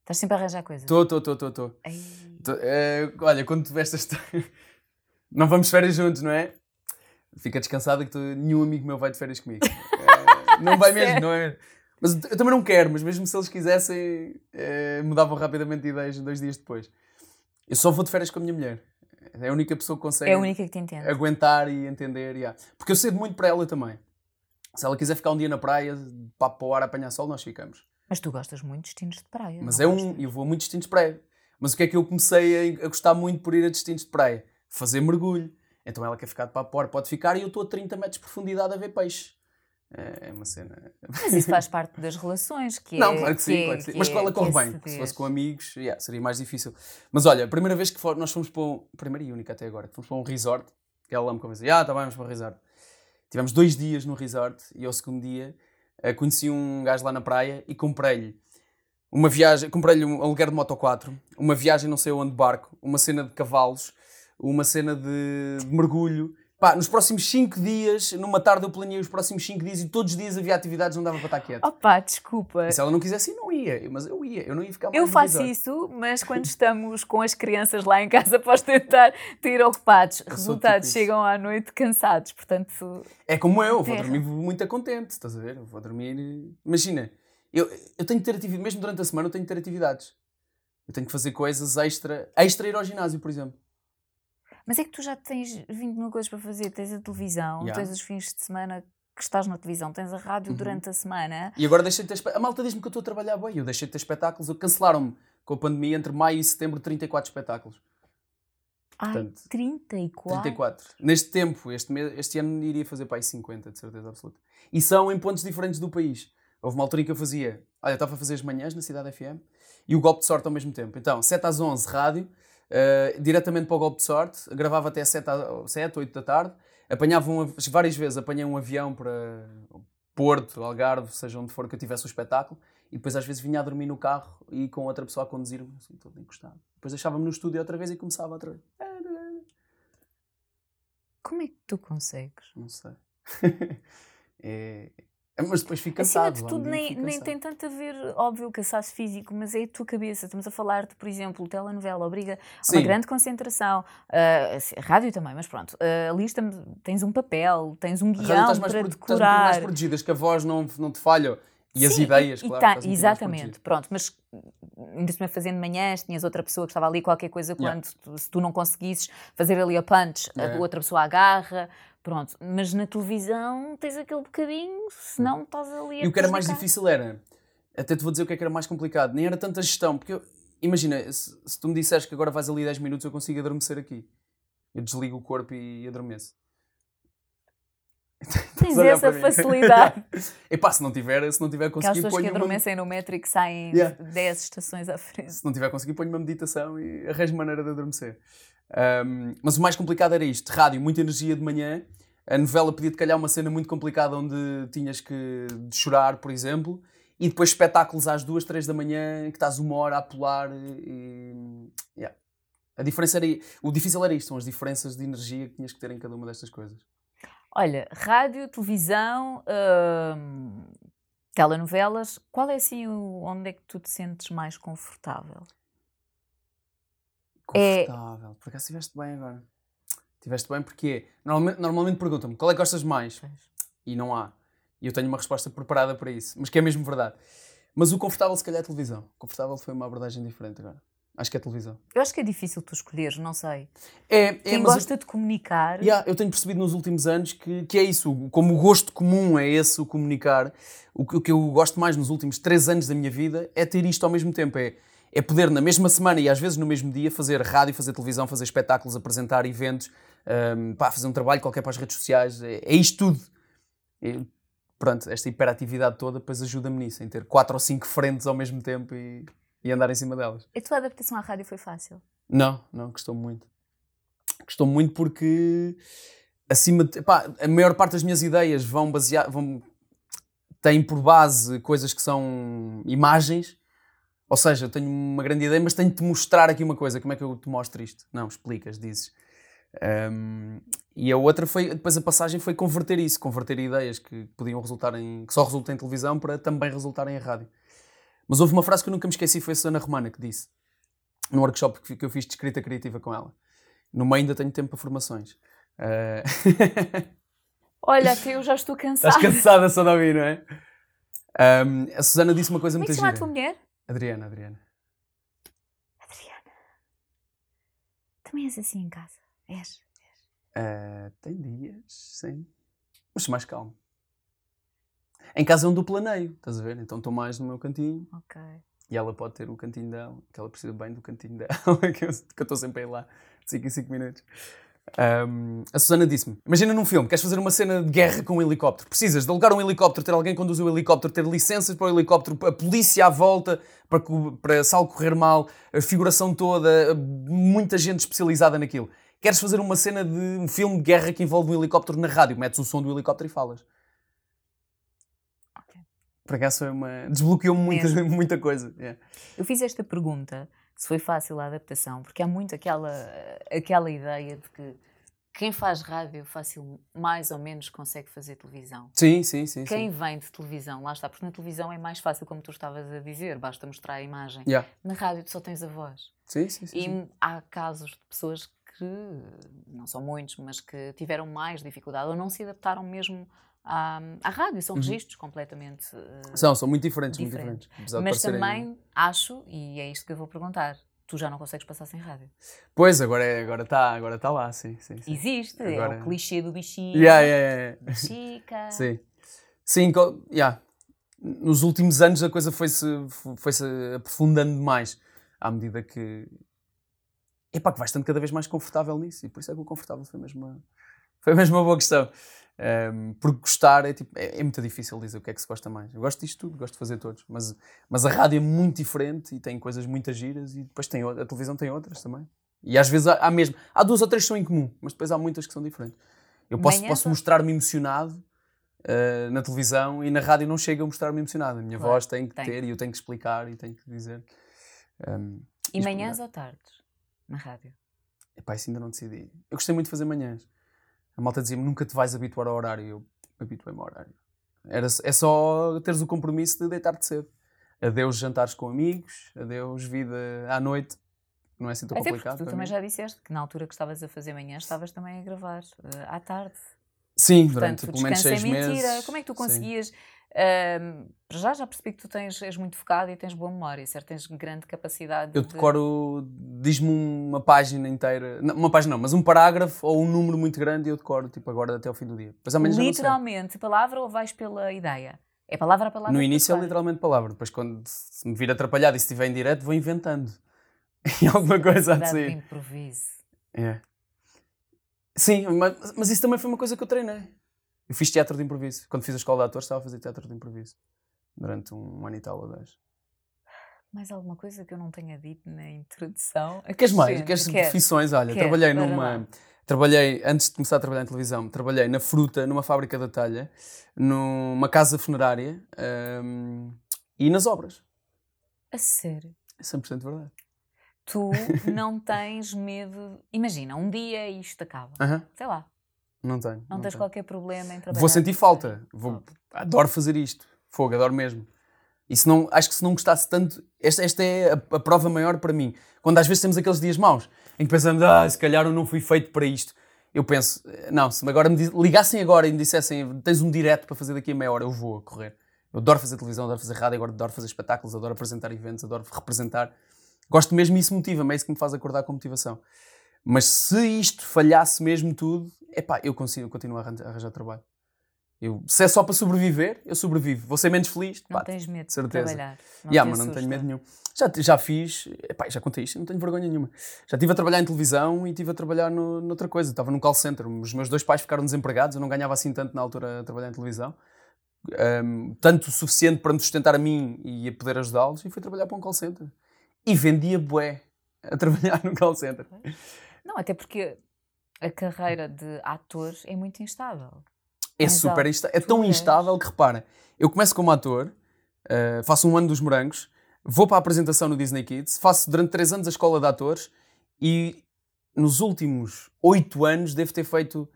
Estás sempre a arranjar coisas? Estou, estou, estou, estou. Olha, quando tiveste esta. [LAUGHS] não vamos de férias juntos, não é? Fica descansada que tu, nenhum amigo meu vai de férias comigo. é, [LAUGHS] não vai mesmo, não é? Mas eu também não quero, mas mesmo se eles quisessem, é, mudavam rapidamente de ideias dois dias depois. Eu só vou de férias com a minha mulher. É a única pessoa que consegue é a única que te entende. aguentar e entender. Yeah. Porque eu cedo muito para ela também. Se ela quiser ficar um dia na praia, papo para o ar, apanhar sol, nós ficamos. Mas tu gostas muito de destinos de praia. Mas é um, eu vou a muitos destinos de praia. Mas o que é que eu comecei a, a, gostar muito por ir a destinos de praia? Fazer mergulho. Então ela quer ficar de papo para pode ficar, e eu estou a 30 metros de profundidade a ver peixe. É, é uma cena. Mas isso faz parte das relações, que [LAUGHS] Não, é, claro que sim, que claro que sim. Mas com ela corre bem. Se fosse com amigos, yeah, seria mais difícil. Mas olha, a primeira vez que for, nós fomos para um. Primeira e única até agora, fomos para um resort, que ela me convenceu. Ah, tá bem, vamos para um resort. Tivemos dois dias no resort e ao segundo dia uh, conheci um gajo lá na praia e comprei-lhe uma viagem, comprei-lhe um aluguer de Moto 4, uma viagem não sei onde de barco, uma cena de cavalos, uma cena de, de mergulho Pá, nos próximos 5 dias, numa tarde eu planeei os próximos 5 dias e todos os dias havia atividades, não dava para estar quieto. Opa, desculpa. E se ela não quisesse, não ia. Mas eu ia, eu não ia ficar mais Eu faço isso, mas quando estamos com as crianças lá em casa, [LAUGHS] posso tentar ter ocupados. Eu Resultados tipo chegam à noite cansados, portanto. É como eu, vou dormir muito contente, estás a ver? vou dormir. Imagina, eu, eu tenho que ter atividades, mesmo durante a semana, eu tenho que ter atividades. Eu tenho que fazer coisas extra, extra ir ao ginásio, por exemplo. Mas é que tu já tens 20 mil coisas para fazer. Tens a televisão, yeah. tens os fins de semana que estás na televisão, tens a rádio uhum. durante a semana. E agora deixei de ter. A malta diz-me que eu estou a trabalhar bem. Eu deixei de ter espetáculos. Cancelaram-me com a pandemia entre maio e setembro 34 espetáculos. Ai, Portanto, 34? 34. Neste tempo, este, mês, este ano iria fazer para aí 50, de certeza absoluta. E são em pontos diferentes do país. Houve uma altura em que eu fazia. Olha, estava a fazer as manhãs na Cidade FM e o golpe de sorte ao mesmo tempo. Então, 7 às 11, rádio uh, diretamente para o golpe de sorte, gravava até 7, 7 8 da tarde, apanhava um, várias vezes, apanhei um avião para Porto, Algarve, seja onde for que eu tivesse o espetáculo, e depois às vezes vinha a dormir no carro e com outra pessoa a conduzir-me, assim, todo encostado. Depois deixava-me no estúdio outra vez e começava outra vez. Como é que tu consegues? Não sei. [LAUGHS] é, é, mas depois fica cansado. Acima de tudo, nem, nem tem tanto a ver, óbvio, o cansaço físico, mas é a tua cabeça. Estamos a falar de, por exemplo, telenovela obriga a uma grande concentração. Uh, rádio também, mas pronto. Uh, ali estamos, tens um papel, tens um guião para por, decorar. Estás mais protegidas, que a voz não, não te falha. E as ideias, e, claro. Tá, exatamente, pronto. Mas ainda se fazendo manhãs, tinhas outra pessoa que estava ali, qualquer coisa, quando yeah. tu, se tu não conseguisses fazer ali a punch, yeah. a outra pessoa agarra. Pronto, mas na televisão tens aquele bocadinho, senão estás ali a E o que era mais difícil era, até te vou dizer o que é que era mais complicado, nem era tanta gestão, porque eu, imagina, se, se, tu me disseres que agora vais ali 10 minutos, eu consigo adormecer aqui. Eu desligo o corpo e adormeço. [LAUGHS] Tens essa facilidade. [LAUGHS] Epá, se não tiver, se não tiver conseguido. Aquelas pessoas que adormecem uma... no metro e que saem yeah. 10 estações à frente. Se não tiver conseguido, ponho uma meditação e arranjo maneira de adormecer. Um, mas o mais complicado era isto: rádio, muita energia de manhã. A novela podia-te calhar uma cena muito complicada onde tinhas que chorar, por exemplo, e depois espetáculos às duas, três da manhã, que estás uma hora a pular. E, yeah. A diferença era. O difícil era isto: são as diferenças de energia que tinhas que ter em cada uma destas coisas. Olha, rádio, televisão, hum, telenovelas, qual é assim o, onde é que tu te sentes mais confortável? Confortável, é... por acaso estiveste bem agora. Estiveste bem porque normalmente, normalmente perguntam-me qual é que gostas mais? E não há. E eu tenho uma resposta preparada para isso, mas que é mesmo verdade. Mas o confortável se calhar é a televisão. O confortável foi uma abordagem diferente agora. Acho que é televisão. Eu acho que é difícil tu escolheres, não sei. É, é Quem gosta eu, de comunicar. Yeah, eu tenho percebido nos últimos anos que, que é isso. Como o gosto comum é esse, o comunicar, o, o que eu gosto mais nos últimos três anos da minha vida é ter isto ao mesmo tempo. É, é poder, na mesma semana e às vezes no mesmo dia, fazer rádio, fazer televisão, fazer espetáculos, apresentar eventos, um, pá, fazer um trabalho qualquer para as redes sociais. É, é isto tudo. É, pronto, esta hiperatividade toda depois ajuda-me nisso, em ter quatro ou cinco frentes ao mesmo tempo e e andar em cima delas. A tua adaptação à rádio foi fácil? Não, não, gostou muito. Gostou muito porque acima de, epá, a maior parte das minhas ideias vão basear vão têm por base coisas que são imagens. Ou seja, eu tenho uma grande ideia, mas tenho de te mostrar aqui uma coisa. Como é que eu te mostro isto? Não, explicas, dizes. Um, e a outra foi, depois a passagem foi converter isso, converter ideias que podiam resultar em, que só resultam em televisão para também resultarem em rádio. Mas houve uma frase que eu nunca me esqueci, foi a Susana Romana que disse, num workshop que eu fiz de escrita criativa com ela. No meio ainda tenho tempo para formações. Uh... [LAUGHS] Olha, que eu já estou cansada. Estás cansada só de ouvir, não é? Um, a Susana disse uma coisa Como muito gira. Como é que chama a tua mulher? Adriana, Adriana. Adriana. Também és assim em casa? És? Uh, tem dias, sim. Mas mais calmo. Em casa é um duplaneio, estás a ver? Então estou mais no meu cantinho. Ok. E ela pode ter o cantinho dela, que ela precisa bem do cantinho dela, [LAUGHS] que eu estou sempre a ir lá, de 5 em 5 minutos. Um, a Susana disse-me: Imagina num filme, queres fazer uma cena de guerra com um helicóptero. Precisas de alugar um helicóptero, ter alguém que conduz o helicóptero, ter licenças para o helicóptero, a polícia à volta, para, para se algo correr mal, a figuração toda, muita gente especializada naquilo. Queres fazer uma cena de um filme de guerra que envolve um helicóptero na rádio, metes o som do helicóptero e falas. Por acaso foi uma. desbloqueou muita, [LAUGHS] muita coisa. Yeah. Eu fiz esta pergunta se foi fácil a adaptação, porque há muito aquela, aquela ideia de que quem faz rádio fácil mais ou menos consegue fazer televisão. Sim, sim, sim. Quem sim. vem de televisão, lá está, porque na televisão é mais fácil, como tu estavas a dizer, basta mostrar a imagem. Yeah. Na rádio tu só tens a voz. Sim, sim, sim. E sim. há casos de pessoas que, não são muitos, mas que tiveram mais dificuldade ou não se adaptaram mesmo à, à rádio. São uhum. registros completamente. Uh, são, são muito diferentes, diferentes. muito diferentes. Mas também acho, e é isto que eu vou perguntar, tu já não consegues passar sem rádio. Pois, agora está é, agora tá, agora tá lá, sim. sim, sim. Existe, agora... é o clichê do bichinho. Yeah, yeah, yeah. Chica. [LAUGHS] sim. Sim, yeah. nos últimos anos a coisa foi-se foi -se aprofundando mais à medida que. Epá, que vais estando cada vez mais confortável nisso. E por isso é que o confortável foi mesmo uma, foi mesmo uma boa questão. Um, porque gostar é, tipo, é, é, muito difícil dizer o que é que se gosta mais. Eu gosto disto tudo, gosto de fazer todos. Mas, mas a rádio é muito diferente e tem coisas muito giras e depois tem, a televisão tem outras também. E às vezes há, há mesmo. Há duas ou três que são em comum, mas depois há muitas que são diferentes. Eu posso, posso mostrar-me emocionado uh, na televisão e na rádio não chega a mostrar-me emocionado. A minha claro, voz tem que tem. ter e eu tenho que explicar e tenho que dizer. Um, e manhãs ou tardes na rádio? Epá, isso ainda não decidi. Eu gostei muito de fazer manhãs. A malta dizia-me nunca te vais habituar ao horário. Eu habituei-me ao horário. Era, é só teres o compromisso de deitar-te cedo. Adeus jantares com amigos, adeus vida à noite. Não é assim tão Até complicado. Tu também mim. já disseste que na altura que estavas a fazer manhã estavas também a gravar uh, à tarde. Sim, Portanto, durante pelo menos seis é mentira. meses. Como é que tu conseguias Sim já já percebi que tu tens, és muito focado e tens boa memória, certo? Tens grande capacidade. Eu decoro, de... diz-me uma página inteira, não, uma página não, mas um parágrafo ou um número muito grande e eu decoro, tipo, agora até ao fim do dia. Depois amanhã Literalmente, palavra ou vais pela ideia? É palavra a palavra? No início é literalmente palavra, depois quando me vir atrapalhado e se estiver em direto, vou inventando. [LAUGHS] e alguma coisa assim. De improviso. É. Sim, mas, mas isso também foi uma coisa que eu treinei. Eu fiz teatro de improviso. Quando fiz a escola de atores, estava a fazer teatro de improviso. Durante um ano e tal ou dois. Mais alguma coisa que eu não tenha dito na introdução? Queres mais? Queres Quero. profissões? Olha, Quero, trabalhei numa. lá. Trabalhei, antes de começar a trabalhar em televisão, trabalhei na fruta, numa fábrica de talha, numa casa funerária hum, e nas obras. A sério. É 100% verdade. Tu não [LAUGHS] tens medo. Imagina, um dia isto acaba. Aham, Sei lá, Não tenho. não, tens tenho. qualquer problema em trabalhar. Vou sentir falta. Vou, adoro fazer isto. Fogo, adoro mesmo. E se não, acho que se não gostasse tanto, esta, esta é a, a prova maior para mim. Quando às vezes temos aqueles dias maus, em que pensamos, ah, se calhar eu não fui feito para isto. Eu penso, não, se agora me ligassem agora e me dissessem, tens um direto para fazer daqui a meia hora, eu vou a correr. Eu adoro fazer televisão, adoro fazer rádio, agora adoro fazer espetáculos, adoro apresentar eventos, adoro representar. Gosto mesmo e isso motiva-me, é isso que me faz acordar com motivação. Mas se isto falhasse mesmo tudo, epá, eu consigo continuo a arranjar, a arranjar trabalho. Eu, se é só para sobreviver, eu sobrevivo. Vou ser menos feliz, Não pá, tens medo de certeza. trabalhar. Não Yeah, te mas não tenho medo nenhum. Já, já fiz, epá, já contei isto, não tenho vergonha nenhuma. Já estive a trabalhar em televisão e estive a trabalhar no, noutra coisa. Estava num call center. Os meus dois pais ficaram desempregados, eu não ganhava assim tanto na altura a trabalhar em televisão. Ahm, tanto o suficiente para me sustentar a mim e a poder ajudá-los, e fui trabalhar para um call center. E vendia bué a trabalhar no call center. Não, até porque a carreira de ator é muito instável. É Mas, super instável. É tão instável que repara, eu começo como ator, uh, faço um ano dos morangos, vou para a apresentação no Disney Kids, faço durante três anos a escola de atores e nos últimos oito anos devo ter feito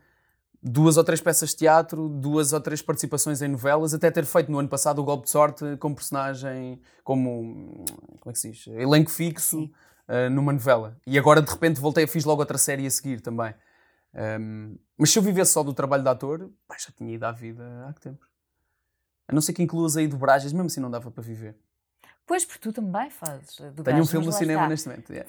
duas ou três peças de teatro, duas ou três participações em novelas, até ter feito no ano passado o Golpe de Sorte como personagem, como, como é que se diz? Elenco fixo uh, numa novela. E agora de repente voltei, fiz logo outra série a seguir também. Um, mas se eu vivesse só do trabalho de ator, pá, já tinha ido à vida há que tempo. A não ser que incluas aí dobragens, mesmo assim não dava para viver. Pois, porque tu também fazes. eh, Tenho um filme no cinema está. neste momento. yeah.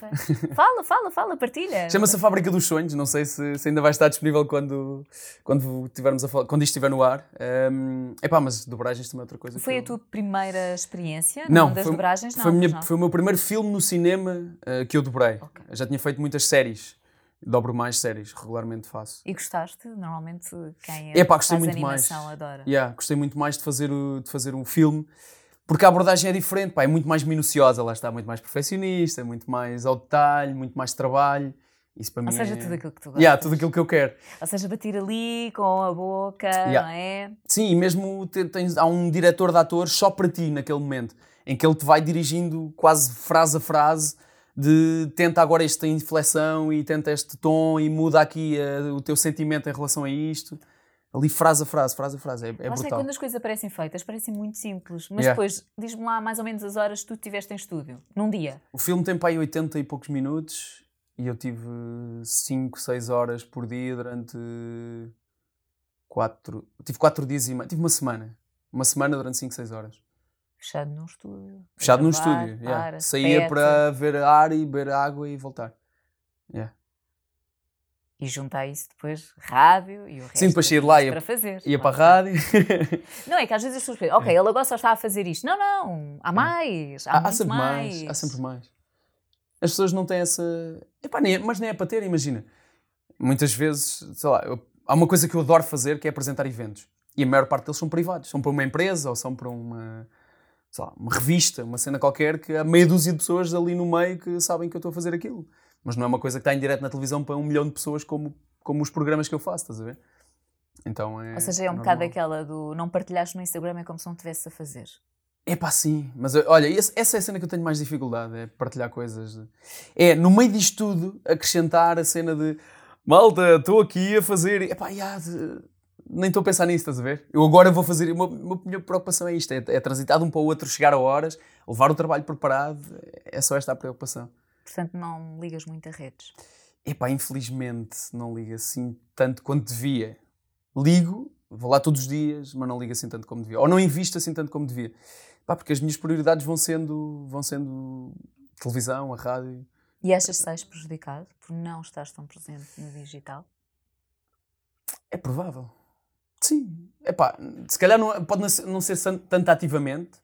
Fala, fala, fala, partilha. [LAUGHS] Chama-se A Fábrica dos Sonhos, não sei se, se ainda vai estar disponível quando, quando, tivermos a quando isto estiver no ar. Um, epá, mas dobragens também é outra coisa. Foi que a eu- tua primeira experiência? Não, das foi, dobragens? Não, foi, minha- não. foi o meu primeiro filme no cinema uh, que eu dobrei. Ok. Eu já tinha feito muitas séries. Dobro mais séries, regularmente faço. E gostaste? Normalmente quem Epá, é, gostei faz muito mais. animação adora. Yeah, gostei muito mais de fazer, de fazer um filme porque a abordagem é diferente, pá, é muito mais minuciosa, lá está, muito mais perfeccionista, muito mais ao detalhe, muito mais trabalho. Isso para Ou mim seja, é... tudo aquilo que tu gostas. Yeah, tudo aquilo que eu quero. Ou seja, bater ali com a boca, Yeah. não é? Sim, e mesmo te- tens, há um diretor de atores só para ti naquele momento, em que ele te vai dirigindo quase frase a frase de tenta agora esta inflexão e tenta este tom e muda aqui eh, o teu sentimento em relação a isto. Ali frase a frase, frase a frase, é, é está, brutal. quando as coisas parecem feitas, parecem muito simples. Mas Yeah. depois, diz-me lá mais ou menos as horas que tu tiveste em estúdio, num dia. O filme tem para aí 80 e poucos minutos e eu tive 5, 6 horas por dia durante 4. Tive 4 dias e meio. Tive uma semana. Uma semana durante 5, 6 horas. Fechado num estúdio. Fechado num estúdio. yeah. para, Saía para ver ar e beber água e voltar. Yeah. E juntar isso depois, rádio e o resto. Sim, depois de lá, ia- para fazer. Ia para a está. rádio. [LAUGHS] Não, é que às vezes as pessoas pensam, ok, ele agora só está a fazer isto. Não, não, há mais. Há, há, há sempre mais. Há sempre mais. As pessoas não têm essa. Epá, nem é- mas nem é para ter, imagina. Muitas vezes, sei lá, eu- há uma coisa que eu adoro fazer que é apresentar eventos. E a maior parte deles são privados. São para uma empresa ou são para uma, sei lá, uma revista, uma cena qualquer, que há meia dúzia de pessoas ali no meio que sabem que eu estou a fazer aquilo. Mas não é uma coisa que está em direto na televisão para um milhão de pessoas como, como os programas que eu faço, estás a ver? Então é. Ou seja, é um bocado normal. aquela do não partilhares no Instagram é como se não estivesse a fazer. É pá, sim. Mas olha, esse- essa é a cena que eu tenho mais dificuldade, é partilhar coisas. de- É, no meio disto tudo, acrescentar a cena de malta, estou aqui a fazer. É pá, nem estou a pensar nisso, estás a ver? Eu agora vou fazer. Uma, uma minha preocupação é isto: é, é transitar de um para o outro, chegar a horas, levar o trabalho preparado. É só esta a preocupação. Portanto, não ligas muito a redes. Epá, infelizmente não ligo assim tanto quanto devia. Ligo, vou lá todos os dias, mas não ligo assim tanto como devia. Ou não invisto assim tanto como devia. Pá, porque as minhas prioridades vão sendo, vão sendo televisão, a rádio. E achas que sais prejudicado por não estares tão presente no digital? É provável. Sim. Epá, se calhar não, pode não ser, não ser tanto ativamente,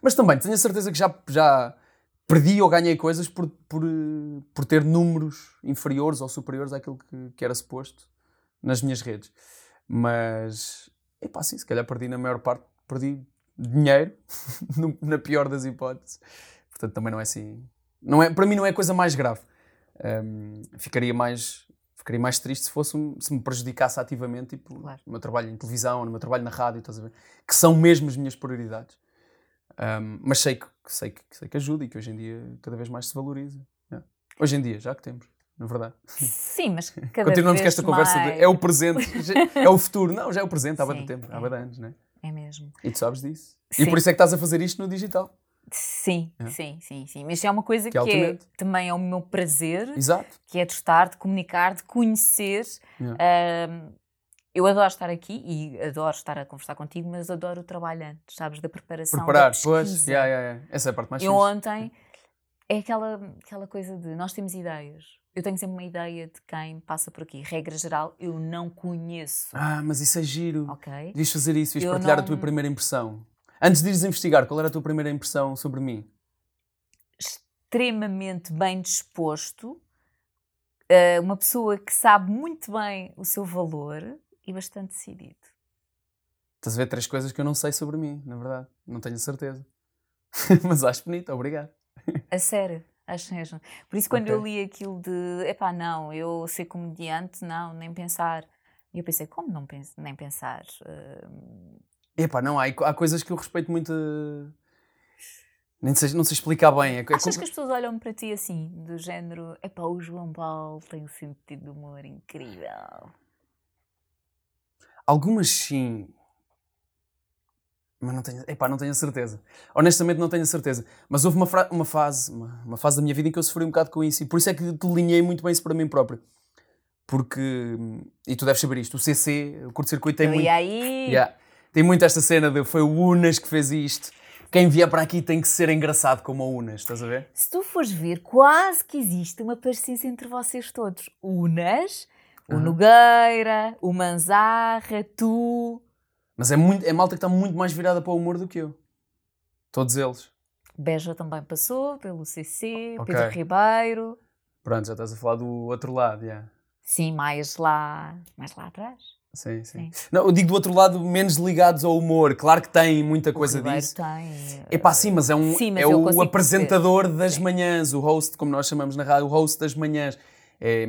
mas também tenho a certeza que já, já perdi ou ganhei coisas por, por, por ter números inferiores ou superiores àquilo que, que era suposto nas minhas redes. Mas epá, sim, se calhar perdi na maior parte, perdi dinheiro, [LAUGHS] na pior das hipóteses. Portanto, também não é assim. Não é, para mim, não é a coisa mais grave. Um, ficaria mais ficaria mais triste se fosse se me prejudicasse ativamente tipo, claro. no meu trabalho em televisão, no meu trabalho na rádio, estás a ver? Que são mesmo as minhas prioridades. Um, mas sei que, sei, que, sei que ajuda e que hoje em dia cada vez mais se valoriza. Yeah. Hoje em dia, já que temos, na verdade. Sim, mas [LAUGHS] cada Continuamos com esta conversa mais... de é o presente, [LAUGHS] é o futuro. Não, já é o presente há muito tempo, há é. anos, não é? É mesmo. E tu sabes disso. Sim. E por isso é que estás a fazer isto no digital. Sim, é. sim, sim, sim. Mas é uma coisa que, que é, também é o meu prazer. Exato. Que é de estar, de comunicar, de conhecer. Um, eu adoro estar aqui e adoro estar a conversar contigo, mas adoro o trabalho antes, sabes? Da preparação. Preparar, da pois. Yeah, yeah, yeah. Essa é a parte mais Eu ontem é aquela, aquela coisa de nós temos ideias. Eu tenho sempre uma ideia de quem passa por aqui. Regra geral, eu não conheço. Ah, mas isso é giro. Ok. Devias fazer isso, devias partilhar não... a tua primeira impressão. Antes de ires investigar, qual era a tua primeira impressão sobre mim? Extremamente bem disposto, uh, uma pessoa que sabe muito bem o seu valor e bastante decidido. Estás a ver três coisas que eu não sei sobre mim, na verdade. Não tenho certeza. [LAUGHS] Mas acho bonito, obrigado. A sério, acho mesmo. Por isso, quando okay. eu li aquilo de epá, não, eu ser comediante, não, nem pensar. E eu pensei, como não penso, nem pensar? Uh, Epá, não, há, há coisas que eu respeito muito. Nem sei, não sei explicar bem. É, é Achas que as pessoas olham para ti assim, do género, epá, o João Paulo tem um sentido de humor incrível? Algumas sim. Mas não tenho, epá, não tenho a certeza. Honestamente não tenho a certeza. Mas houve uma, uma fase, uma, uma, fase da minha vida em que eu sofri um bocado com isso. E por isso é que delineei muito bem isso para mim próprio. Porque, e tu deves saber isto, o CC, o curto-circuito tem eu muito... E aí? Yeah tem muito esta cena de foi o Unas que fez isto. Quem vier para aqui tem que ser engraçado como o Unas, estás a ver? Se tu fores ver, quase que existe uma parecência entre vocês todos. Unas, o uhum. Nogueira, o Manzarra, tu. Mas é, muito, é malta que está muito mais virada para o humor do que eu. Todos eles. Beja também passou pelo CC, okay. Pedro Ribeiro. Pronto, já estás a falar do outro lado, já. Yeah. Sim, mais lá, mais lá atrás. Sim, sim, sim. Não, eu digo do outro lado, menos ligados ao humor. Claro que tem muita coisa o disso. tem. É pá, sim, mas é, um, sim, mas é o apresentador perceber. das sim. manhãs, o host, como nós chamamos na rádio, o host das manhãs. É,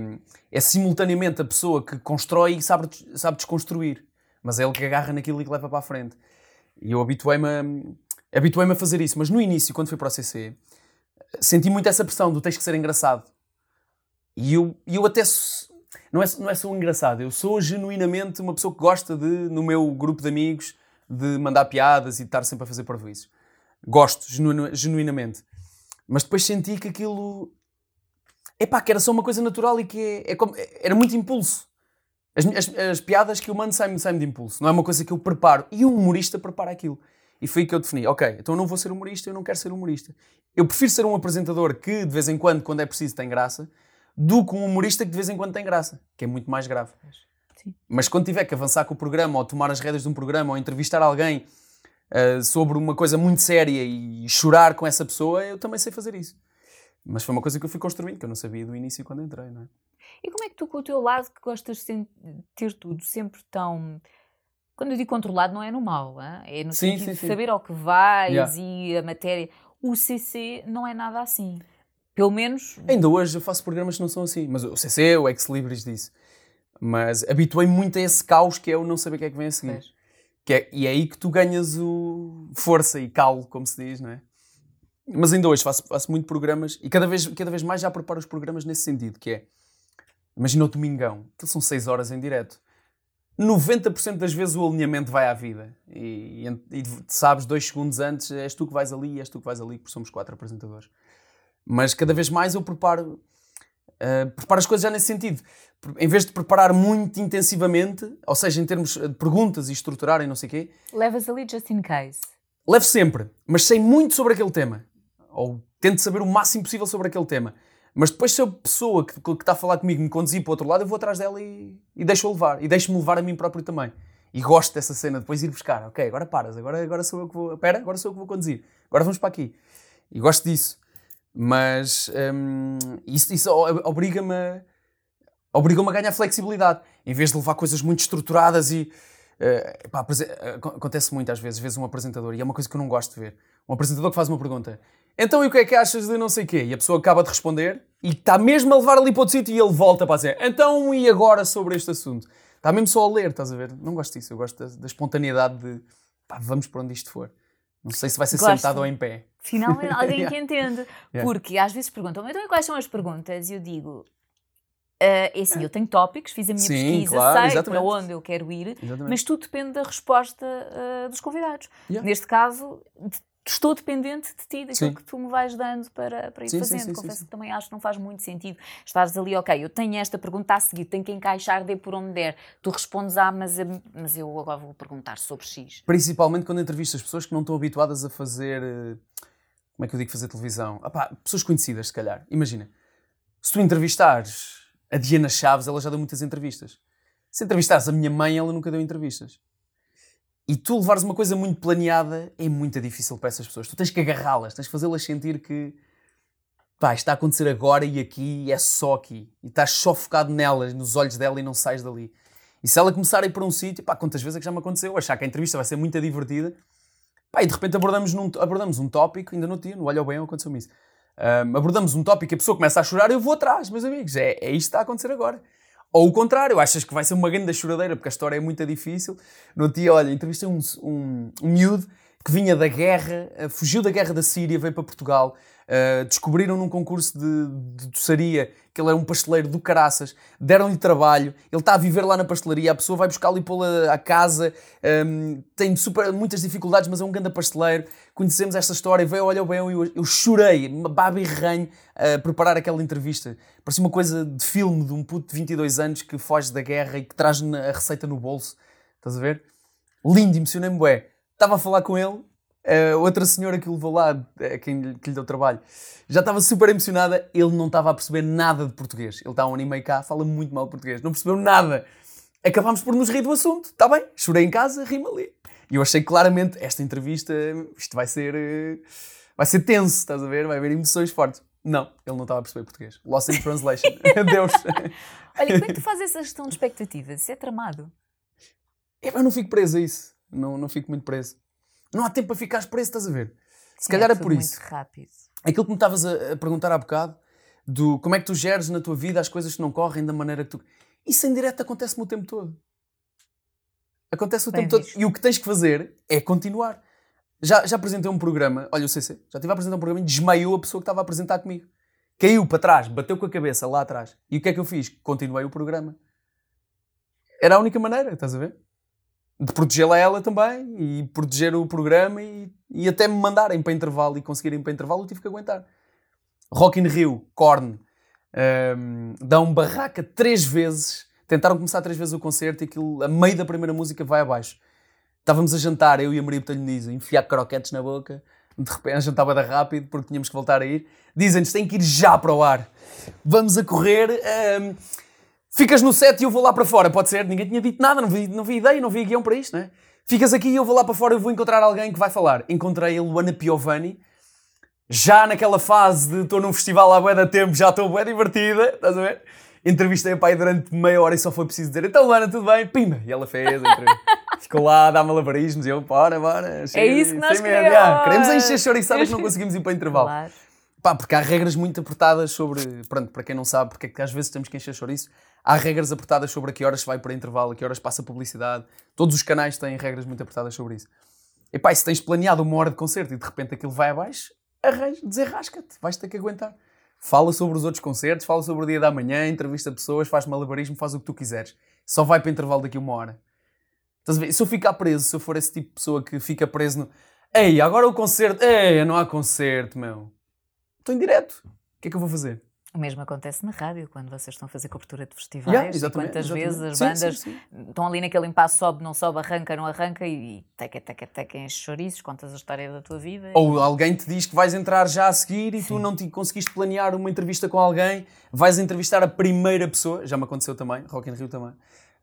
é simultaneamente a pessoa que constrói e sabe, sabe desconstruir. Mas é ele que agarra naquilo e que leva para a frente. E eu habituei-me a, habituei a fazer isso. Mas no início, quando fui para o CC, senti muito essa pressão do tens que ser engraçado. E eu, eu até não é, não é só engraçado, eu sou genuinamente uma pessoa que gosta de, no meu grupo de amigos, de mandar piadas e de estar sempre a fazer parvoíces. Gosto, genu, genuinamente. Mas depois senti que aquilo. Epá, que era só uma coisa natural e que é, é como, era muito impulso. As, as, as, piadas que eu mando saem-me saem de impulso. Não é uma coisa que eu preparo. E um humorista prepara aquilo. E foi aí que eu defini: ok, então eu não vou ser humorista, eu não quero ser humorista. Eu prefiro ser um apresentador que, de vez em quando, quando é preciso, tem graça, do que um humorista que de vez em quando tem graça, que é muito mais grave. Sim. Mas quando tiver que avançar com o programa, ou tomar as rédeas de um programa, ou entrevistar alguém uh, sobre uma coisa muito séria e chorar com essa pessoa, eu também sei fazer isso. Mas foi uma coisa que eu fui construindo, que eu não sabia do início quando entrei, não é? E como é que tu, com o teu lado, que gostas de ter tudo sempre tão. Quando eu digo controlado, não é no mal, hein? é no sim, sentido sim, de saber ao que vais yeah. e a matéria. O CC não é nada assim. Pelo menos. Ainda hoje eu faço programas que não são assim. Mas o CC, o Ex Libris disse. Mas habituei muito a esse caos que é o não saber o que é que vem a seguir. Que é, e é aí que tu ganhas o força e calo, como se diz, não é? Mas ainda hoje faço, faço muito programas e cada vez, cada vez mais já preparo os programas nesse sentido, que é. Imagina o domingão, que são 6 horas em direto. 90% das vezes o alinhamento vai à vida. E, e, e, sabes, dois segundos antes, és tu que vais ali, és tu que vais ali, porque somos quatro apresentadores. Mas cada vez mais eu preparo, uh, preparo as coisas já nesse sentido. Em vez de preparar muito intensivamente, ou seja, em termos de perguntas e estruturar e não sei o quê. Levas ali just in case. Levo sempre, mas sei muito sobre aquele tema. Ou tento saber o máximo possível sobre aquele tema. Mas depois, se a pessoa que, que está a falar comigo me conduzir para o outro lado, eu vou atrás dela e, e deixo-a levar. E deixo-me levar a mim próprio também. E gosto dessa cena, depois ir buscar. Ok, agora paras, agora, agora sou eu que vou. Espera, agora sou eu que vou conduzir. Agora vamos para aqui. E gosto disso. Mas hum, isso, isso obriga-me obriga-me a ganhar flexibilidade. Em vez de levar coisas muito estruturadas e Uh, pá, acontece muito às vezes, vezes um apresentador, e é uma coisa que eu não gosto de ver. Um apresentador que faz uma pergunta, então e o que é que achas de não sei o quê? E a pessoa acaba de responder e está mesmo a levar ali para outro sítio e ele volta para dizer, então e agora sobre este assunto? Está mesmo só a ler, estás a ver? Não gosto disso, eu gosto da, da espontaneidade de pá, vamos para onde isto for. Não sei se vai ser gosto. sentado ou em pé. Finalmente [LAUGHS] alguém que entende. Yeah. Porque às vezes perguntam, então quais são as perguntas? E eu digo, Uh, é assim, eu tenho tópicos, fiz a minha Sim, pesquisa, claro, sei exatamente. para onde eu quero ir, exatamente. mas tudo depende da resposta uh, dos convidados. Yeah. Neste caso, estou dependente de ti, daquilo sim. que tu me vais dando para, para ir sim, fazendo. Sim, Confesso que também acho que não faz muito sentido estares ali, ok, eu tenho esta pergunta a seguir, tenho que encaixar, dê por onde der. Tu respondes A, ah, mas, mas eu agora vou perguntar sobre X. Principalmente quando entrevistas pessoas que não estão habituadas a fazer. Eh, como é que eu digo fazer televisão? Ah, pá, pessoas conhecidas, se calhar. Imagina, se tu entrevistares a Diana Chaves, ela já deu muitas entrevistas. Se entrevistares a minha mãe, ela nunca deu entrevistas. E tu levares uma coisa muito planeada é muito difícil para essas pessoas. Tu tens que agarrá-las, tens que fazê-las sentir que pá, está a acontecer agora e aqui e é só aqui. E estás só focado nelas, nos olhos dela e não sais dali. E se ela começar a ir para um sítio, pá, quantas vezes é que já me aconteceu? Achar que a entrevista vai ser muito divertida, pá, e de repente abordamos, num, abordamos um tópico, ainda no dia, no Olha Bem aconteceu-me isso. Um, abordamos um tópico e a pessoa começa a chorar, eu vou atrás, meus amigos. É, é isto que está a acontecer agora. Ou o contrário, achas que vai ser uma grande choradeira porque a história é muito difícil. No dia, olha, entrevistei um, um, um miúdo que vinha da guerra, uh, fugiu da guerra da Síria, veio para Portugal. Uh, descobriram num concurso de, de doçaria que ele era um pasteleiro do caraças, deram-lhe trabalho, ele está a viver lá na pastelaria, a pessoa vai buscá-lo e pô-la à casa, um, tem super, muitas dificuldades, mas é um grande pasteleiro. Conhecemos esta história, veio, olha bem, eu, eu chorei, baba e ranho a preparar aquela entrevista. Parecia uma coisa de filme de um puto de 22 anos que foge da guerra e que traz a receita no bolso. Estás a ver? Lindo, emocionei-me, bué. Estava a falar com ele Uh, outra senhora que o levou lá, uh, quem que lhe deu trabalho, já estava super emocionada. Ele não estava a perceber nada de português. Ele está um ano e meio cá, fala muito mal português, não percebeu nada. Acabámos por nos rir do assunto, está bem? Chorei em casa, rima ali. E eu achei claramente, esta entrevista, isto vai ser. Uh, vai ser tenso, estás a ver? Vai haver emoções fortes. Não, ele não estava a perceber português. Lost in translation. [LAUGHS] Deus. Olha, como é que tu fazes essa gestão de expectativas? Isso é tramado. Eu não fico preso a isso. Não, não fico muito preso. Não há tempo para ficares preso, estás a ver? Se Sim, calhar é, é por isso. muito rápido. Aquilo que me estavas a, a, perguntar há bocado, do como é que tu geres na tua vida as coisas que não correm da maneira que tu. Isso em direto acontece-me o tempo todo. Acontece o Bem tempo visto. todo. E o que tens que fazer é continuar. Já, já apresentei um programa, olha o CC, já estive a apresentar um programa e desmaiou a pessoa que estava a apresentar comigo. Caiu para trás, bateu com a cabeça lá atrás. E o que é que eu fiz? Continuei o programa. Era a única maneira, estás a ver? De protegê-la ela também e proteger o programa e, e até me mandarem para intervalo e conseguirem para intervalo, eu tive que aguentar. Rock in Rio, Korn, um, dão barraca três vezes, tentaram começar três vezes o concerto e aquilo, a meio da primeira música vai abaixo. Estávamos a jantar, eu e a Maria Botelho Niza, enfiar croquetes na boca, de repente a jantava da rápido porque tínhamos que voltar a ir. Dizem-nos, tem que ir já para o ar. Vamos a correr. Um, Ficas no set e eu vou lá para fora, pode ser? Ninguém tinha dito nada, não vi, não vi ideia, não vi guião para isto, não é? Ficas aqui e eu vou lá para fora e vou encontrar alguém que vai falar. Encontrei a Luana Piovani, já naquela fase de estou num festival há bué da tempo, já estou bué divertida, estás a ver? Entrevistei a pai durante meia hora e só foi preciso dizer então Luana, tudo bem? Pimba! E ela fez. [LAUGHS] Ficou lá dar malabarismos e eu, bora, bora. Chega, é isso que nós queremos. Queremos encher chouriçadas que não [LAUGHS] conseguimos ir para o intervalo. Claro. Pá, porque há regras muito apertadas sobre. Pronto, para quem não sabe, porque é que às vezes temos que encher chouriço. Há regras apertadas sobre a que horas vai para intervalo, a que horas passa publicidade. Todos os canais têm regras muito apertadas sobre isso. E pá, se tens planeado uma hora de concerto e de repente aquilo vai abaixo, desenrasca-te, vais ter que aguentar. Fala sobre os outros concertos, fala sobre o dia da manhã, entrevista pessoas, faz malabarismo, faz o que tu quiseres. Só vai para intervalo daqui uma hora. Estás a ver? Se eu ficar preso, se eu for esse tipo de pessoa que fica preso no. Ei, agora o concerto. Ei, não há concerto, meu estou em direto. O que é que eu vou fazer? O mesmo acontece na rádio, quando vocês estão a fazer cobertura de festivais. Yeah, exatamente, quantas exatamente. vezes as sim, bandas sim, sim. estão ali naquele impasse, sobe, não sobe, arranca, não arranca e teca, teca, teca, enche chouriços, contas a história da tua vida. Ou e... alguém te diz que vais entrar já a seguir e tu não te conseguiste planear uma entrevista com alguém, vais entrevistar a primeira pessoa, já me aconteceu também, Rock in Rio também,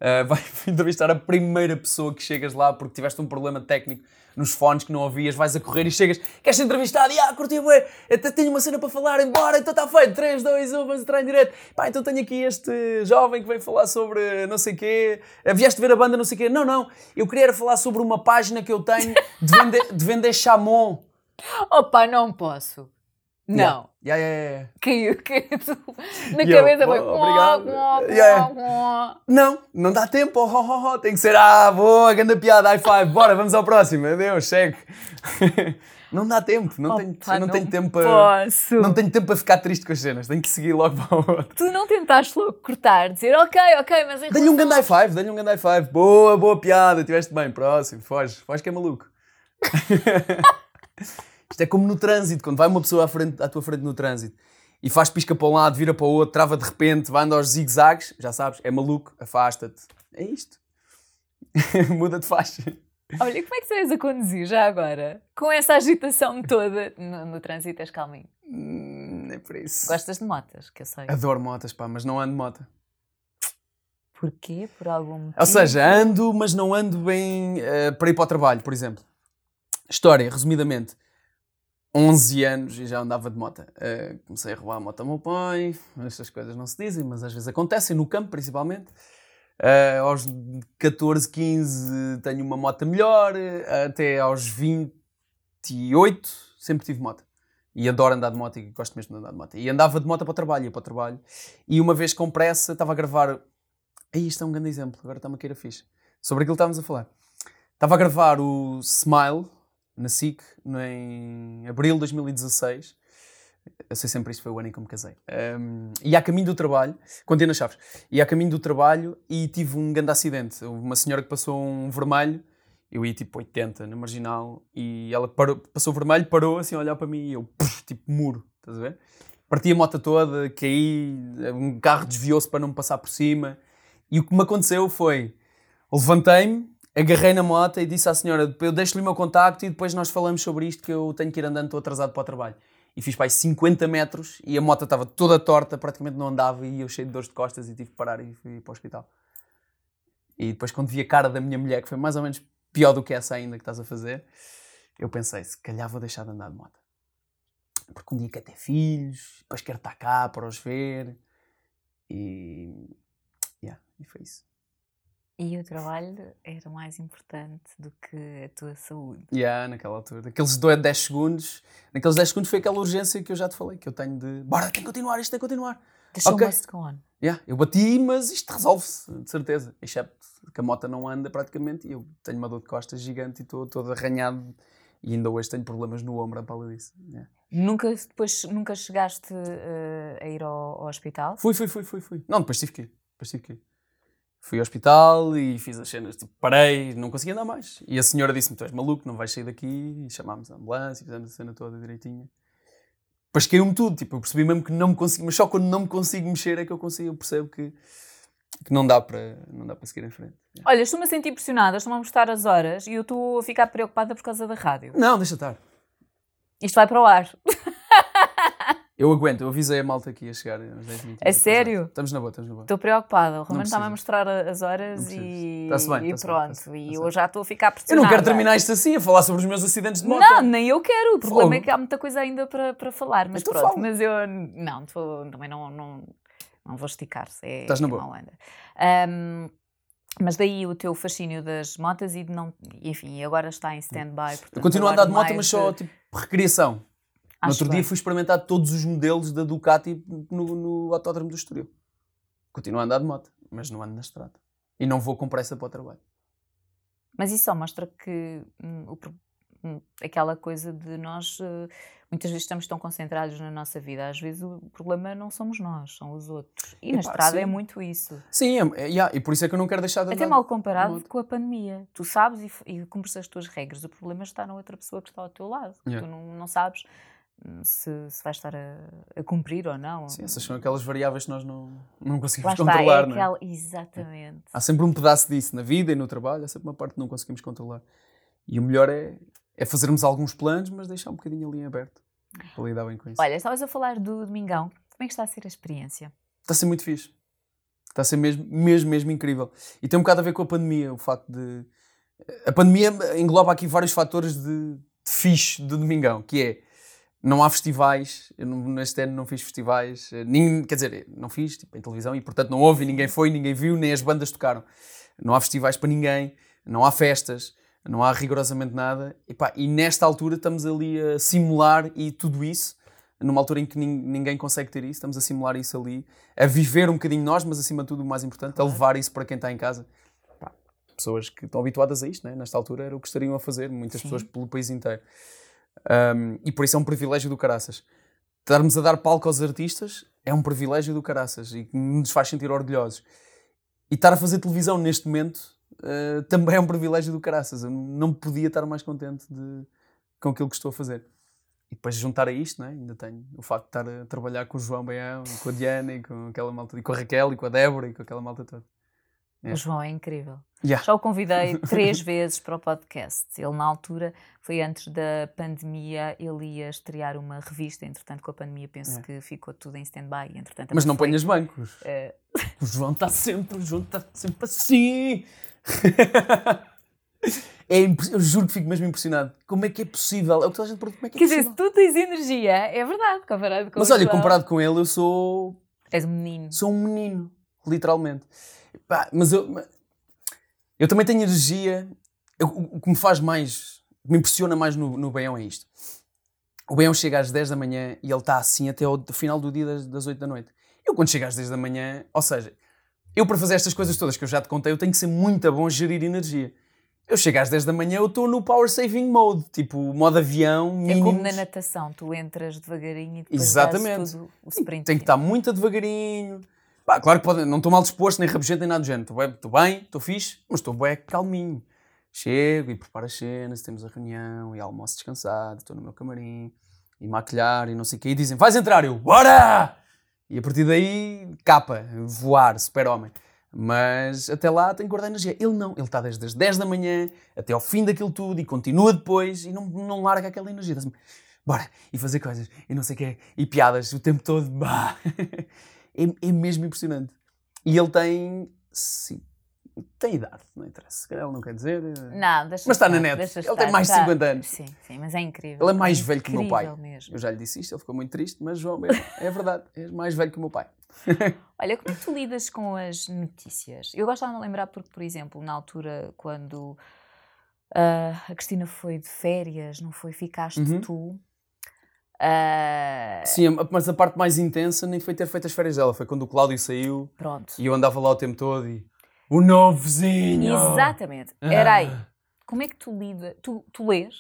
Uh, vai [LAUGHS] entrevistar a primeira pessoa que chegas lá porque tiveste um problema técnico nos fones que não ouvias, vais a correr e chegas, queres ser entrevistado? E ah, curti, até tenho uma cena para falar, embora, então está feito, 3, 2, 1, vamos entrar em direto. Pá, então tenho aqui este jovem que vem falar sobre não sei quê, eh, vieste ver a banda não sei quê. Não, não, eu queria falar sobre uma página que eu tenho de vender, de vender chamon. [LAUGHS] Opa, não posso. Não. Yeah, yeah, yeah. Caiu, caiu. [LAUGHS] Na E eu, cabeça foi. "Oh, obrigado." Yeah. Não, não dá tempo. Oh, oh, oh. Tem que ser, ah, boa, grande piada, high five, bora, vamos ao próximo. Adeus, segue. [LAUGHS] não dá tempo, não, tenho, não, não tenho tempo para. Não tenho tempo para ficar triste com as cenas, tenho que seguir logo para o outro. Tu não tentaste logo cortar, dizer ok, ok, mas em Dei-lhe um grande high five, dei-lhe um grande high five. Boa, boa piada, tiveste bem, próximo, foge, foge que é maluco. [LAUGHS] Isto é como no trânsito, quando vai uma pessoa à, frente, à tua frente no trânsito e faz pisca para um lado, vira para o outro, trava de repente, vai andar aos zigue-zagues, já sabes, é maluco, afasta-te. É isto. [LAUGHS] Muda de faixa. Olha, como é que és a conduzir já agora? Com essa agitação toda no, no trânsito, és calminho. Hum, é por isso. Gostas de motas, que eu sei. Adoro motas, pá, mas não ando de moto. Porquê? Por algum motivo? Ou seja, ando, mas não ando bem eh, para ir para o trabalho, por exemplo. História, resumidamente. 11 anos e já andava de moto. Eh, comecei a roubar a moto ao meu pai. Estas coisas não se dizem, mas às vezes acontecem, no campo principalmente. Eh, aos 14, 15 tenho uma moto melhor. eh, até aos 28 sempre tive moto. E adoro andar de moto e gosto mesmo de andar de moto. E andava de moto para o trabalho, ia para o trabalho. E uma vez com pressa, estava a gravar. Aí isto é um grande exemplo, agora está-me a queira fixe. Sobre aquilo que estávamos a falar. Estava a gravar o Smile na SIC em abril de 2016. Eu sei sempre isto foi o ano em que eu me casei. Um, e a caminho do trabalho, contei nas chaves, e a caminho do trabalho e tive um grande acidente. Uma senhora que passou um vermelho, eu ia tipo 80 na marginal, e ela parou, passou vermelho, parou assim a olhar para mim e eu, puf, tipo muro, estás a ver? Parti a moto toda, caí, um carro desviou-se para não me passar por cima. E o que me aconteceu foi: levantei-me, agarrei na moto e disse à senhora: Eu deixo-lhe o meu contacto e depois nós falamos sobre isto que eu tenho que ir andando, estou atrasado para o trabalho. E fiz para aí 50 metros e a moto estava toda torta, praticamente não andava e eu cheio de dores de costas e tive que parar e fui para o hospital. E depois, quando vi a cara da minha mulher, que foi mais ou menos pior do que essa ainda que estás a fazer, eu pensei: se calhar vou deixar de andar de moto. Porque um dia quero ter filhos, depois quero estar cá para os ver. E. Yeah, e foi isso. E o trabalho era mais importante do que a tua saúde. Yeah, naquela altura. Aqueles dois- 10 segundos, naqueles 10 segundos foi aquela urgência que eu já te falei, que eu tenho de. Bora, tem que continuar, isto tem que continuar. The show Ok. must go on. Yeah, eu bati, mas isto resolve-se, de certeza. Excepto que a moto não anda praticamente e eu tenho uma dor de costas gigante e estou todo arranhado. E ainda hoje tenho problemas no ombro à pala disso. Yeah. Nunca, depois, nunca chegaste eh, a ir ao, ao hospital? Fui, fui, fui, fui, fui. Não, depois tive que ir. Depois tive que ir. Fui ao hospital e fiz as cenas, tipo, parei, não conseguia andar mais. E a senhora disse-me: Tu és maluco, não vais sair daqui. E chamámos a ambulância, fizemos a cena toda direitinha. Depois caiu-me tudo, tipo, eu percebi mesmo que não me consigo, mas só quando não me consigo mexer é que eu consigo, eu percebo que, que não, dá para, não dá para seguir em frente. Olha, estou-me a sentir pressionada, estou-me a mostrar as horas e eu estou a ficar preocupada por causa da rádio. Não, deixa estar. Isto vai para o ar. [LAUGHS] Eu aguento, eu avisei a malta que ia chegar aos 10 minutos. É sério? Estamos na boa, estamos na boa. Estou preocupada. O Romano está-me a mostrar a- as horas e, Está-se bem, e pronto. bem, e eu já estou a ficar Eu pressionada. não quero terminar isto assim, a falar sobre os meus acidentes de moto. Não, nem eu quero. O problema é Fogo. que há muita coisa ainda para, para falar. Mas Então pronto, fala. mas eu não, estou- também não, não, não vou esticar-se. É, Estás na é boa. ainda. Ahm, mas daí o teu fascínio das motas e de não. Enfim, agora está em stand-by. Eu portanto, continuo a andar de moto, mas só tipo recriação. No outro dia fui experimentar todos os modelos da Ducati no, no autódromo do Estoril. Continuo a andar de moto, mas não ando na estrada. E não vou com pressa para o trabalho. Mas isso só mostra que hum, o hum, aquela coisa de nós eh, muitas vezes estamos tão concentrados na nossa vida, às vezes o problema não somos nós, são os outros. E na Epá, estrada é sim. muito isso. Sim, é, é- yeah, e por isso é que eu não quero deixar de. Até mal comparado com a pandemia. Tu sabes e, e cumpres as tuas regras. O problema está na outra pessoa que está ao teu lado. Yeah. Tu não, não sabes se, se vai estar a, a cumprir ou não. Sim, essas são aquelas variáveis que nós não, não conseguimos está, controlar. é não é? aquela... Exatamente. Há sempre um pedaço disso na vida e no trabalho, há sempre uma parte que não conseguimos controlar. E o melhor é, é fazermos alguns planos, mas deixar um bocadinho ali em aberto para lidar bem com isso. Olha, estavas a falar do Domingão. Como é que está a ser a experiência? Está a ser muito fixe. está a ser mesmo, mesmo, mesmo incrível. E tem um bocado a ver com a pandemia, o facto de. A pandemia engloba aqui vários fatores de, de fixe do Domingão, que é não há festivais, eu não, neste ano não fiz festivais, eh, nem, quer dizer, não fiz tipo, em televisão e portanto não houve, ninguém foi, ninguém viu, nem as bandas tocaram. Não há festivais para ninguém, não há festas, não há rigorosamente nada. E, pá, e nesta altura estamos ali a simular e tudo isso, numa altura em que ninguém consegue ter isso, estamos a simular isso ali, a viver um bocadinho nós, mas acima de tudo o mais importante, claro. a levar isso para quem está em casa. Pá, pessoas que estão habituadas a isto, né? nesta altura era o que estariam a fazer, muitas Sim. pessoas pelo país inteiro. Um, e por isso é um privilégio do caraças. Estarmos a dar palco aos artistas é um privilégio do caraças e nos faz sentir orgulhosos. E estar a fazer televisão neste momento uh, também é um privilégio do caraças. Eu não podia estar mais contente de, com aquilo que estou a fazer. E depois juntar a isto, né? ainda tenho o facto de estar a trabalhar com o João Baião, com a Diana, e com aquela malta, e com a Raquel, e com a Débora, e com aquela malta toda. É. O João é incrível. Yeah. Já o convidei [LAUGHS] três vezes para o podcast. Ele, na altura, foi antes da pandemia, ele ia estrear uma revista. Entretanto, com a pandemia, penso é. que ficou tudo em stand-by. Mas não foi... ponhas bancos. Uh... [LAUGHS] O João está sempre, o João está sempre assim. [LAUGHS] É, eu juro que fico mesmo impressionado. Como é que é possível? É o que toda a gente pergunta. Como é que é Quer possível? dizer, se tu tens energia, é verdade, comparado com Mas olha, comparado com ele, eu sou. És um menino. Sou um menino, literalmente. Pá, mas eu, eu também tenho energia. Eu, o que me faz mais, o que me impressiona mais no, no Baião é isto. O Baião chega às 10 da manhã e ele está assim até ao final do dia das, das 8 da noite. Eu, quando chego às 10 da manhã, ou seja, eu para fazer estas coisas todas que eu já te contei, eu tenho que ser muito bom a gerir energia. Eu chego às 10 da manhã, eu estou no power saving mode, tipo modo avião. Mínimos. É como na natação, tu entras devagarinho e depois Exatamente. tudo o sprint. Tem que estar muito devagarinho, Pá, claro que pode, não estou mal disposto, nem rabugento, nem nada do género. Estou bem, estou fixe, mas estou bem calminho. Chego e preparo as cenas, temos a reunião e almoço descansado, estou no meu camarim e maquilhar e não sei o quê. E dizem, vais entrar? Eu, bora! E a partir daí, capa, voar, super-homem. Mas até lá tem que guardar energia. Ele não, ele está desde as 10 da manhã até ao fim daquilo tudo e continua depois e não, não larga aquela energia. Bora! E fazer coisas e não sei o quê, e piadas o tempo todo. [LAUGHS] Bah. É, é mesmo impressionante. E ele tem. Sim, tem idade, não interessa. Se calhar ele não quer dizer. Eh, não, deixa Mas está na net. Ele estar, tem mais de 50 anos. Sim, sim, mas é incrível. Ele é mais é velho que o meu pai. Mesmo. Eu já lhe disse isto, ele ficou muito triste, mas João, é, é verdade, é mais velho que o meu pai. [LAUGHS] Olha, como é que tu lidas com as notícias? Eu gosto de lembrar porque, por exemplo, na altura quando uh, a Cristina foi de férias, não foi? Ficaste uhum. tu. Uh... Sim, mas a parte mais intensa nem foi ter feito as férias dela, foi quando o Cláudio saiu Pronto. e eu andava lá o tempo todo e. O novo vizinho! Exatamente. Era aí. Ah. Como é que tu lida? Tu, tu lês?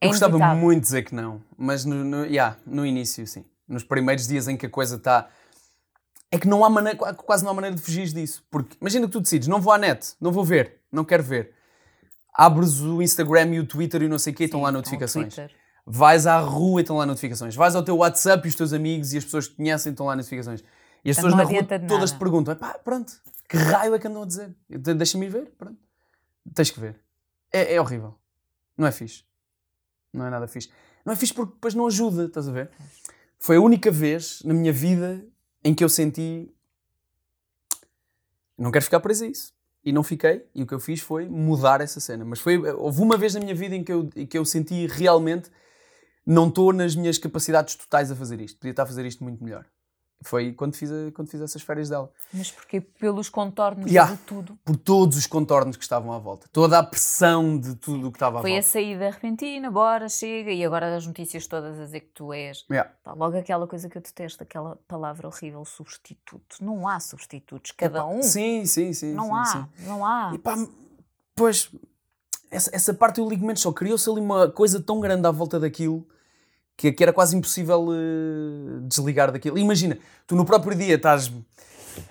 É eu gostava muito de dizer que não, mas no, no, yeah, no início, sim. Nos primeiros dias em que a coisa está. É que não há maneira, quase não há maneira de fugir disso. Porque imagina que tu decides, não vou à net, não vou ver, não quero ver. Abres o Instagram e o Twitter e não sei o quê, estão lá notificações vais à rua e estão lá notificações. Vais ao teu WhatsApp e os teus amigos e as pessoas que conhecem estão lá notificações. E as pessoas na rua todas te perguntam: pá, pronto, que raio é que andam a dizer? Deixa-me ver, pronto. Tens que ver. É, é, horrível. Não é fixe. Não é nada fixe. Não é fixe porque depois não ajuda, estás a ver? Foi a única vez na minha vida em que eu senti. Não quero ficar preso a isso. E não fiquei. E o que eu fiz foi mudar essa cena. Mas foi, houve uma vez na minha vida em que eu, em que eu senti realmente não estou nas minhas capacidades totais a fazer isto. Podia estar a fazer isto muito melhor. Foi quando fiz, a, quando fiz essas férias dela. Mas porquê? Pelos contornos yeah, de tudo? Por todos os contornos que estavam à volta. Toda a pressão de tudo o que estava à Foi volta. Foi a saída repentina, bora, chega, e agora as notícias todas a dizer que tu és. Yeah. Pá, logo aquela coisa que eu detesto, aquela palavra horrível, substituto. Não há substitutos, cada um. Sim, sim, sim. Não sim, há, sim. não há. E pá, pois, essa, essa parte eu ligo menos só. Criou-se ali uma coisa tão grande à volta daquilo que, que era quase impossível uh, desligar daquilo. Imagina, tu no próprio dia estás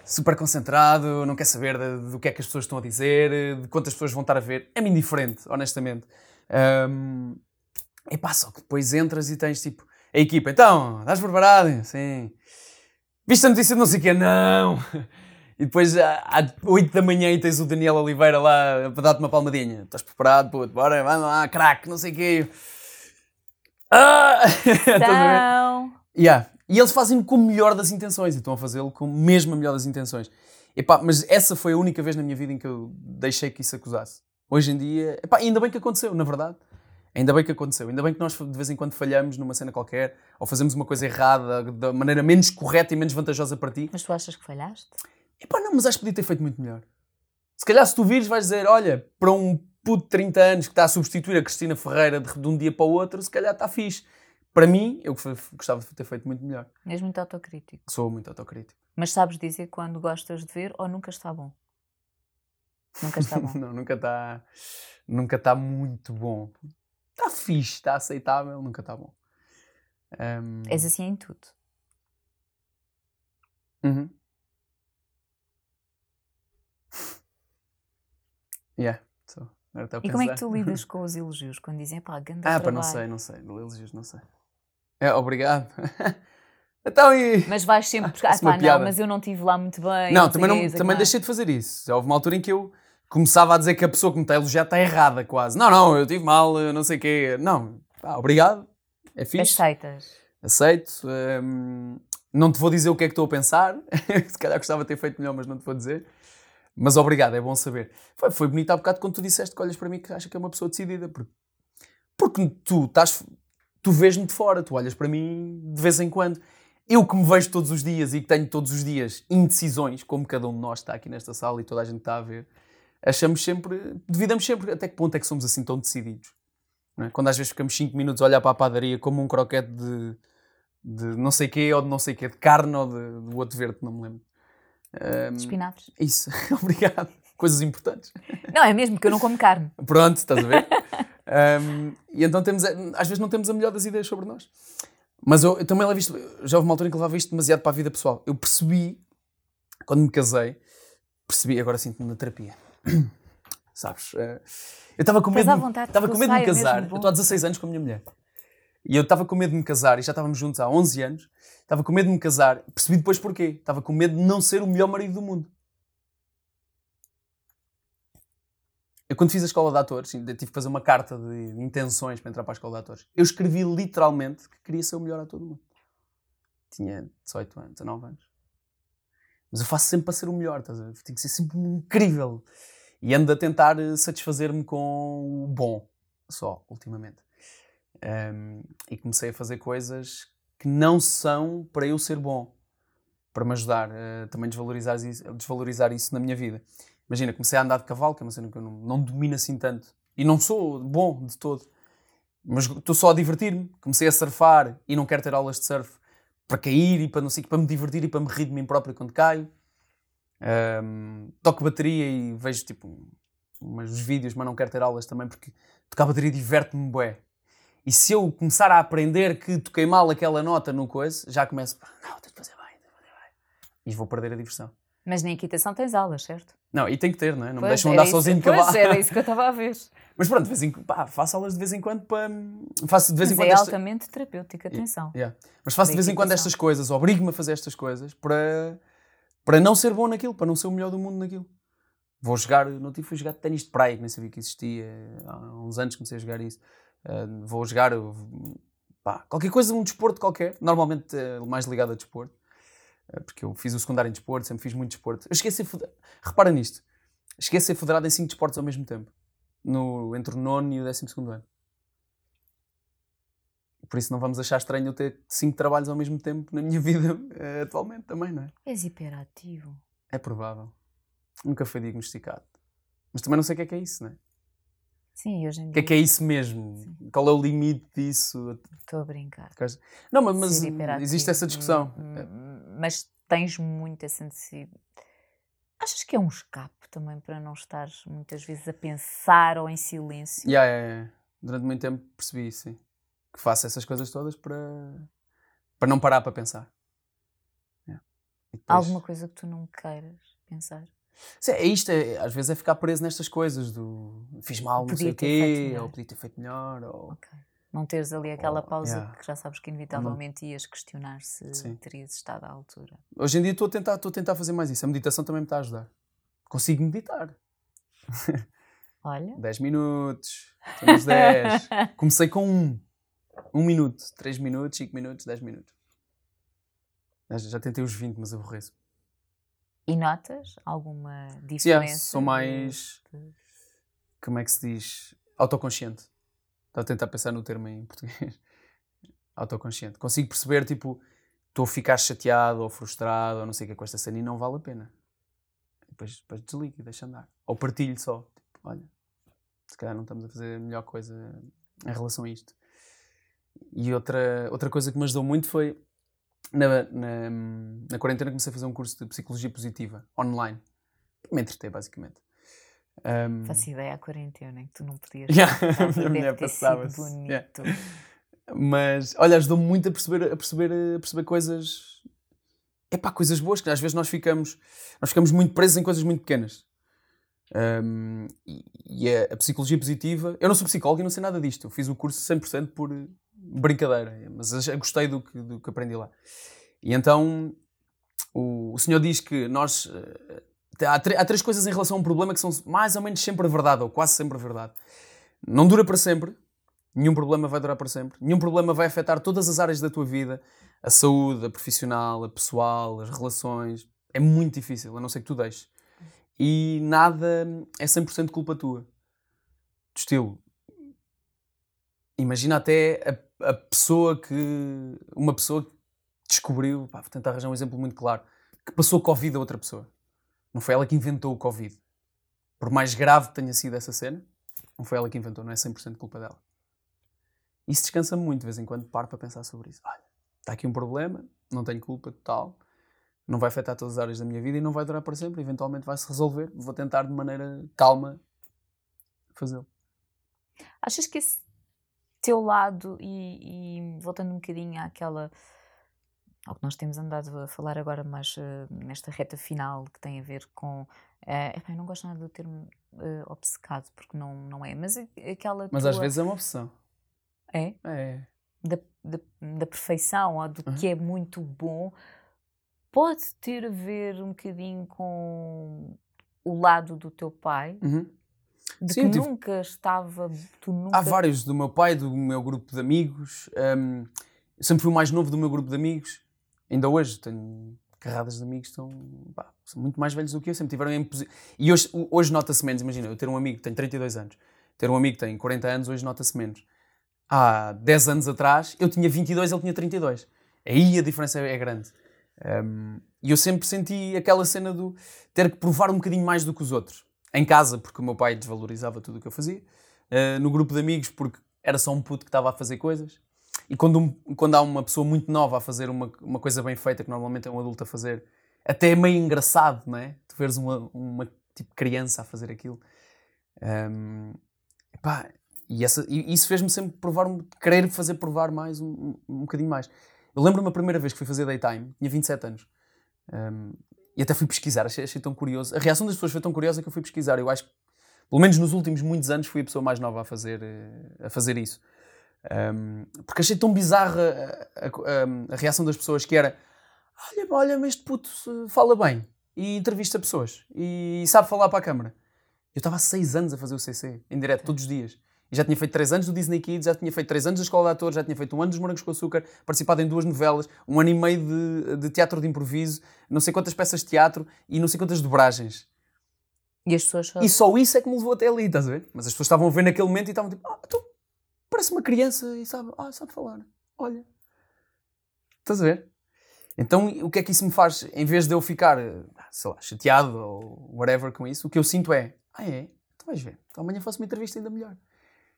super concentrado, não quer saber do que é que as pessoas estão a dizer, de quantas pessoas vão estar a ver. É-me indiferente, honestamente. Um, pá, só que depois entras e tens tipo a equipa. Então, estás preparado? Sim. Viste a notícia de não sei o quê? Não. E depois às 8 da manhã e tens o Daniel Oliveira lá para dar-te uma palmadinha. Estás preparado? Puto, bora, vamos lá, craque, não sei o quê. Ah! [LAUGHS] Então... yeah. E eles fazem com o melhor das intenções e estão a fazê-lo com mesmo a melhor das intenções. Epá, mas essa foi a única vez na minha vida em que eu deixei que isso acusasse. Hoje em dia, epá, ainda bem que aconteceu, na verdade. Ainda bem que aconteceu. Ainda bem que nós de vez em quando falhamos numa cena qualquer ou fazemos uma coisa errada da maneira menos correta e menos vantajosa para ti. Mas tu achas que falhaste? Epá, não, mas acho que podia ter feito muito melhor. Se calhar se tu vires vais dizer, olha, para um puto de 30 anos que está a substituir a Cristina Ferreira de, um dia para o outro, se calhar está fixe. Para mim, eu gostava de ter feito muito melhor. És muito autocrítico. Sou muito autocrítico. Mas sabes dizer quando gostas de ver ou nunca está bom? Nunca está bom. [LAUGHS] não, nunca está. Nunca está muito bom. Está fixe, está aceitável, nunca está bom. Um... És assim em tudo. Uhum. Yeah. So, e como é que tu lidas [LAUGHS] com os elogios quando dizem pá, ganda Ah, pá, não sei, não sei. Elogios, não sei. É, obrigado. [LAUGHS] então e. Mas vais sempre [LAUGHS] buscar. Ah, pá, não, mas eu não estive lá muito bem. Não, também, não, também deixei de fazer isso. Já houve uma altura em que eu começava a dizer que a pessoa que me está a elogiar está errada, quase. Não, não, eu tive mal, não sei o quê. Não, pá, obrigado. É fixe. Aceitas. Aceito. Hum, não te vou dizer o que é que estou a pensar. Se calhar gostava de ter feito melhor, mas não te vou dizer. Mas obrigado, é bom saber. Foi, foi bonito há bocado quando tu disseste que olhas para mim que acha que é uma pessoa decidida. Porque, porque tu estás. Tu vês-me de fora, tu olhas para mim de vez em quando. Eu que me vejo todos os dias e que tenho todos os dias indecisões, como cada um de nós está aqui nesta sala e toda a gente está a ver, achamos sempre, duvidamos sempre até que ponto é que somos assim tão decididos. É? Quando às vezes ficamos 5 minutos a olhar para a padaria como um croquete de, de não sei quê ou de não sei quê, de carne ou de, de outro verde, não me lembro. Um, Espinafres. Isso, [LAUGHS] obrigado. Coisas importantes. Não, é mesmo, que eu não como carne. Pronto, estás a ver? um, e então temos, às vezes não temos a melhor das ideias sobre nós. Mas eu, eu também levo isto, já houve uma altura em que levava isto demasiado para a vida pessoal. Eu percebi, quando me casei, percebi, agora sinto-me na terapia. [CLEARS THROAT] Sabes? Eh, eu estava com medo, estava com medo de me casar. Eu estou há 16 anos com a minha mulher. E eu estava com medo de me casar, e já estávamos juntos há 11 anos, estava com medo de me casar, percebi depois porquê. Estava com medo de não ser o melhor marido do mundo. Eu, quando fiz a escola de atores, tive que fazer uma carta de intenções para entrar para a escola de atores. Eu escrevi literalmente que queria ser o melhor ator do mundo. Tinha 18 anos, 19 anos. Mas eu faço sempre para ser o melhor, estás a ver? Tenho que ser sempre incrível. E ando a tentar satisfazer-me com o bom, só, ultimamente. Um, e comecei a fazer coisas que não são para eu ser bom, para me ajudar a também desvalorizar isso, desvalorizar isso na minha vida. Imagina, comecei a andar de cavalo, que é uma cena que eu não, não domino assim tanto. E não sou bom de todo. Mas estou só a divertir-me. Comecei a surfar e não quero ter aulas de surf para cair e para não sei para me divertir e para me rir de mim próprio quando caio. Um, toco bateria e vejo tipo uns vídeos, mas não quero ter aulas também porque tocar bateria diverte-me bué. E se eu começar a aprender que toquei mal aquela nota no coisa, já começo, não, tenho que fazer bem, tenho que fazer bem. E vou perder a diversão. Mas na equitação tens aulas, certo? Não, e tem que ter, não é? Não pois, me deixam andar isso, sozinho de cavalo. Era isso que eu estava a ver. [LAUGHS] Mas pronto, de vez em, pá, faço aulas de vez em quando para... Faço de vez Mas em quando é esta... altamente terapêutico, atenção. Yeah. Mas faço de vez em quando estas coisas, obrigo-me a fazer estas coisas para, para não ser bom naquilo, para não ser o melhor do mundo naquilo. Vou jogar, não tive, fui jogar ténis de praia, que nem sabia que existia. Há uns anos comecei a jogar isso. Uh, vou jogar pá, qualquer coisa, um desporto qualquer, normalmente uh, mais ligado a desporto, uh, porque eu fiz o secundário em desporto, sempre fiz muito desporto. Eu federado, repara nisto, a ser federado em 5 desportos ao mesmo tempo, no, entre o nono e o décimo segundo ano. Por isso não vamos achar estranho eu ter 5 trabalhos ao mesmo tempo na minha [LAUGHS] vida uh, atualmente também, não é? És hiperativo. É provável. Nunca foi diagnosticado. Mas também não sei o que é que é isso, não é? Sim, hoje em dia. O que é que é isso mesmo? Sim. Qual é o limite disso? Estou a brincar. Não, mas, mas existe essa discussão. Mas tens muito essa necessidade. Achas que é um escape também para não estares muitas vezes a pensar ou em silêncio? Yeah, yeah, yeah. Durante muito tempo percebi isso, sim. Que faço essas coisas todas para, para não parar para pensar. Yeah. Depois... Alguma coisa que tu não queiras pensar? Sim, é isto, é, às vezes é ficar preso nestas coisas do fiz mal, não sei o quê, ou podia ter feito melhor. Ou... Okay. Não teres ali aquela ou, pausa yeah. que já sabes que inevitavelmente ias questionar se Sim. terias estado à altura. Hoje em dia estou a, tentar, estou a tentar fazer mais isso. A meditação também me está a ajudar. Consigo meditar. [LAUGHS] Olha. 10 minutos, estamos 10. [LAUGHS] Comecei com um. Um minuto, 3 minutos, 5 minutos, 10 minutos. Já, já tentei os 20, mas aborreço. E notas alguma diferença? Yeah, sou mais. de- Como é que se diz? Autoconsciente. Estava a tentar pensar no termo em português. [LAUGHS] Autoconsciente. Consigo perceber, tipo, estou a ficar chateado ou frustrado ou não sei o que é com esta cena e não vale a pena. Depois, depois desligo e deixo andar. Ou partilho só. Tipo, olha, se calhar não estamos a fazer a melhor coisa em relação a isto. E outra, outra coisa que me ajudou muito foi na, na, na quarentena comecei a fazer um curso de psicologia positiva online. Me entreter, basicamente. Um, Faço ideia à quarentena que tu não podias. [LAUGHS] Yeah, [LAUGHS] a minha bonito. Yeah. Mas, olha, ajudou-me muito a perceber, a perceber, a perceber coisas. Epá, coisas boas, que às vezes nós ficamos, nós ficamos muito presos em coisas muito pequenas. Um, e e a, a psicologia positiva. Eu não sou psicólogo e não sei nada disto. Eu fiz o curso 100% por brincadeira, mas gostei do que, do que aprendi lá. E então o, o senhor diz que nós. eh, Há, há três coisas em relação a um problema que são mais ou menos sempre verdade, ou quase sempre verdade. Não dura para sempre, nenhum problema vai durar para sempre, nenhum problema vai afetar todas as áreas da tua vida, a saúde, a profissional, a pessoal, as relações. É muito difícil, a não ser que tu deixes. E nada é 100% culpa tua. Do estilo. Imagina até a, a pessoa que. Uma pessoa que descobriu. Pá, vou tentar arranjar um exemplo muito claro. Que passou Covid a outra pessoa. Não foi ela que inventou o Covid. Por mais grave que tenha sido essa cena, não foi ela que inventou, não é 100% culpa dela. Isso descansa-me muito de vez em quando, paro para pensar sobre isso. Olha, está aqui um problema, não tenho culpa total, não vai afetar todas as áreas da minha vida e não vai durar para sempre, eventualmente vai-se resolver. Vou tentar de maneira calma fazê-lo. Achas que esse teu lado, e, e voltando um bocadinho àquela. ao que nós temos andado a falar agora, mais eh, nesta reta final que tem a ver com. epá, eu não gosto nada do termo eh, obcecado, porque não, não é, mas aquela. Mas tua, às vezes é uma opção. É? É. Da, da, da perfeição ou do Uhum. que é muito bom, pode ter a ver um bocadinho com o lado do teu pai, Uhum. De Sim, que tive- nunca estava. Tu nunca. Há vários do meu pai, do meu grupo de amigos. eu sempre fui o mais novo do meu grupo de amigos. Ainda hoje tenho carradas de amigos que estão, pá, são muito mais velhos do que eu. Sempre tiveram E hoje, hoje nota-se menos. Imagina, eu ter um amigo que tem 32 anos, ter um amigo que tem 40 anos, hoje nota-se menos. Há 10 anos atrás, eu tinha 22, ele tinha 32. Aí a diferença é grande. Hum, E eu sempre senti aquela cena do ter que provar um bocadinho mais do que os outros. Em casa, porque o meu pai desvalorizava tudo o que eu fazia. Uh, no grupo de amigos, porque era só um puto que estava a fazer coisas. E quando, um- quando há uma pessoa muito nova a fazer uma, uma coisa bem feita, que normalmente é um adulto a fazer, até é meio engraçado, não é? Tu veres uma, uma tipo criança a fazer aquilo. Um, epá, e, essa, e isso fez-me sempre provar, querer fazer provar mais, um, um, um bocadinho mais. Eu lembro-me a primeira vez que fui fazer daytime, tinha 27 anos. Um, e até fui pesquisar, achei, achei tão curioso. A reação das pessoas foi tão curiosa que eu fui pesquisar. Eu acho que, pelo menos nos últimos muitos anos, fui a pessoa mais nova a fazer, eh, a fazer isso. Um, porque achei tão bizarra a, a- a reação das pessoas que era olha, olha, mas este puto fala bem e entrevista pessoas e sabe falar para a câmara. Eu estava há seis anos a fazer o CC, em direto, todos os dias. E já tinha feito três anos do Disney Kids, já tinha feito três anos da Escola de Atores, já tinha feito um ano dos Morangos com Açúcar, participado em duas novelas, um ano e meio de, de teatro de improviso, não sei quantas peças de teatro e não sei quantas dobragens. E as pessoas só. E só isso é que me levou até ali, estás a ver? Mas as pessoas estavam a ver naquele momento e estavam tipo, ah, então, parece uma criança e sabe, ah, sabe falar. Olha. Estás a ver? Então, o que é que isso me faz? Em vez de eu ficar, eh, sei lá, chateado ou whatever com isso, o que eu sinto é, ah, é? Tu vais ver. Então amanhã faço uma entrevista ainda melhor.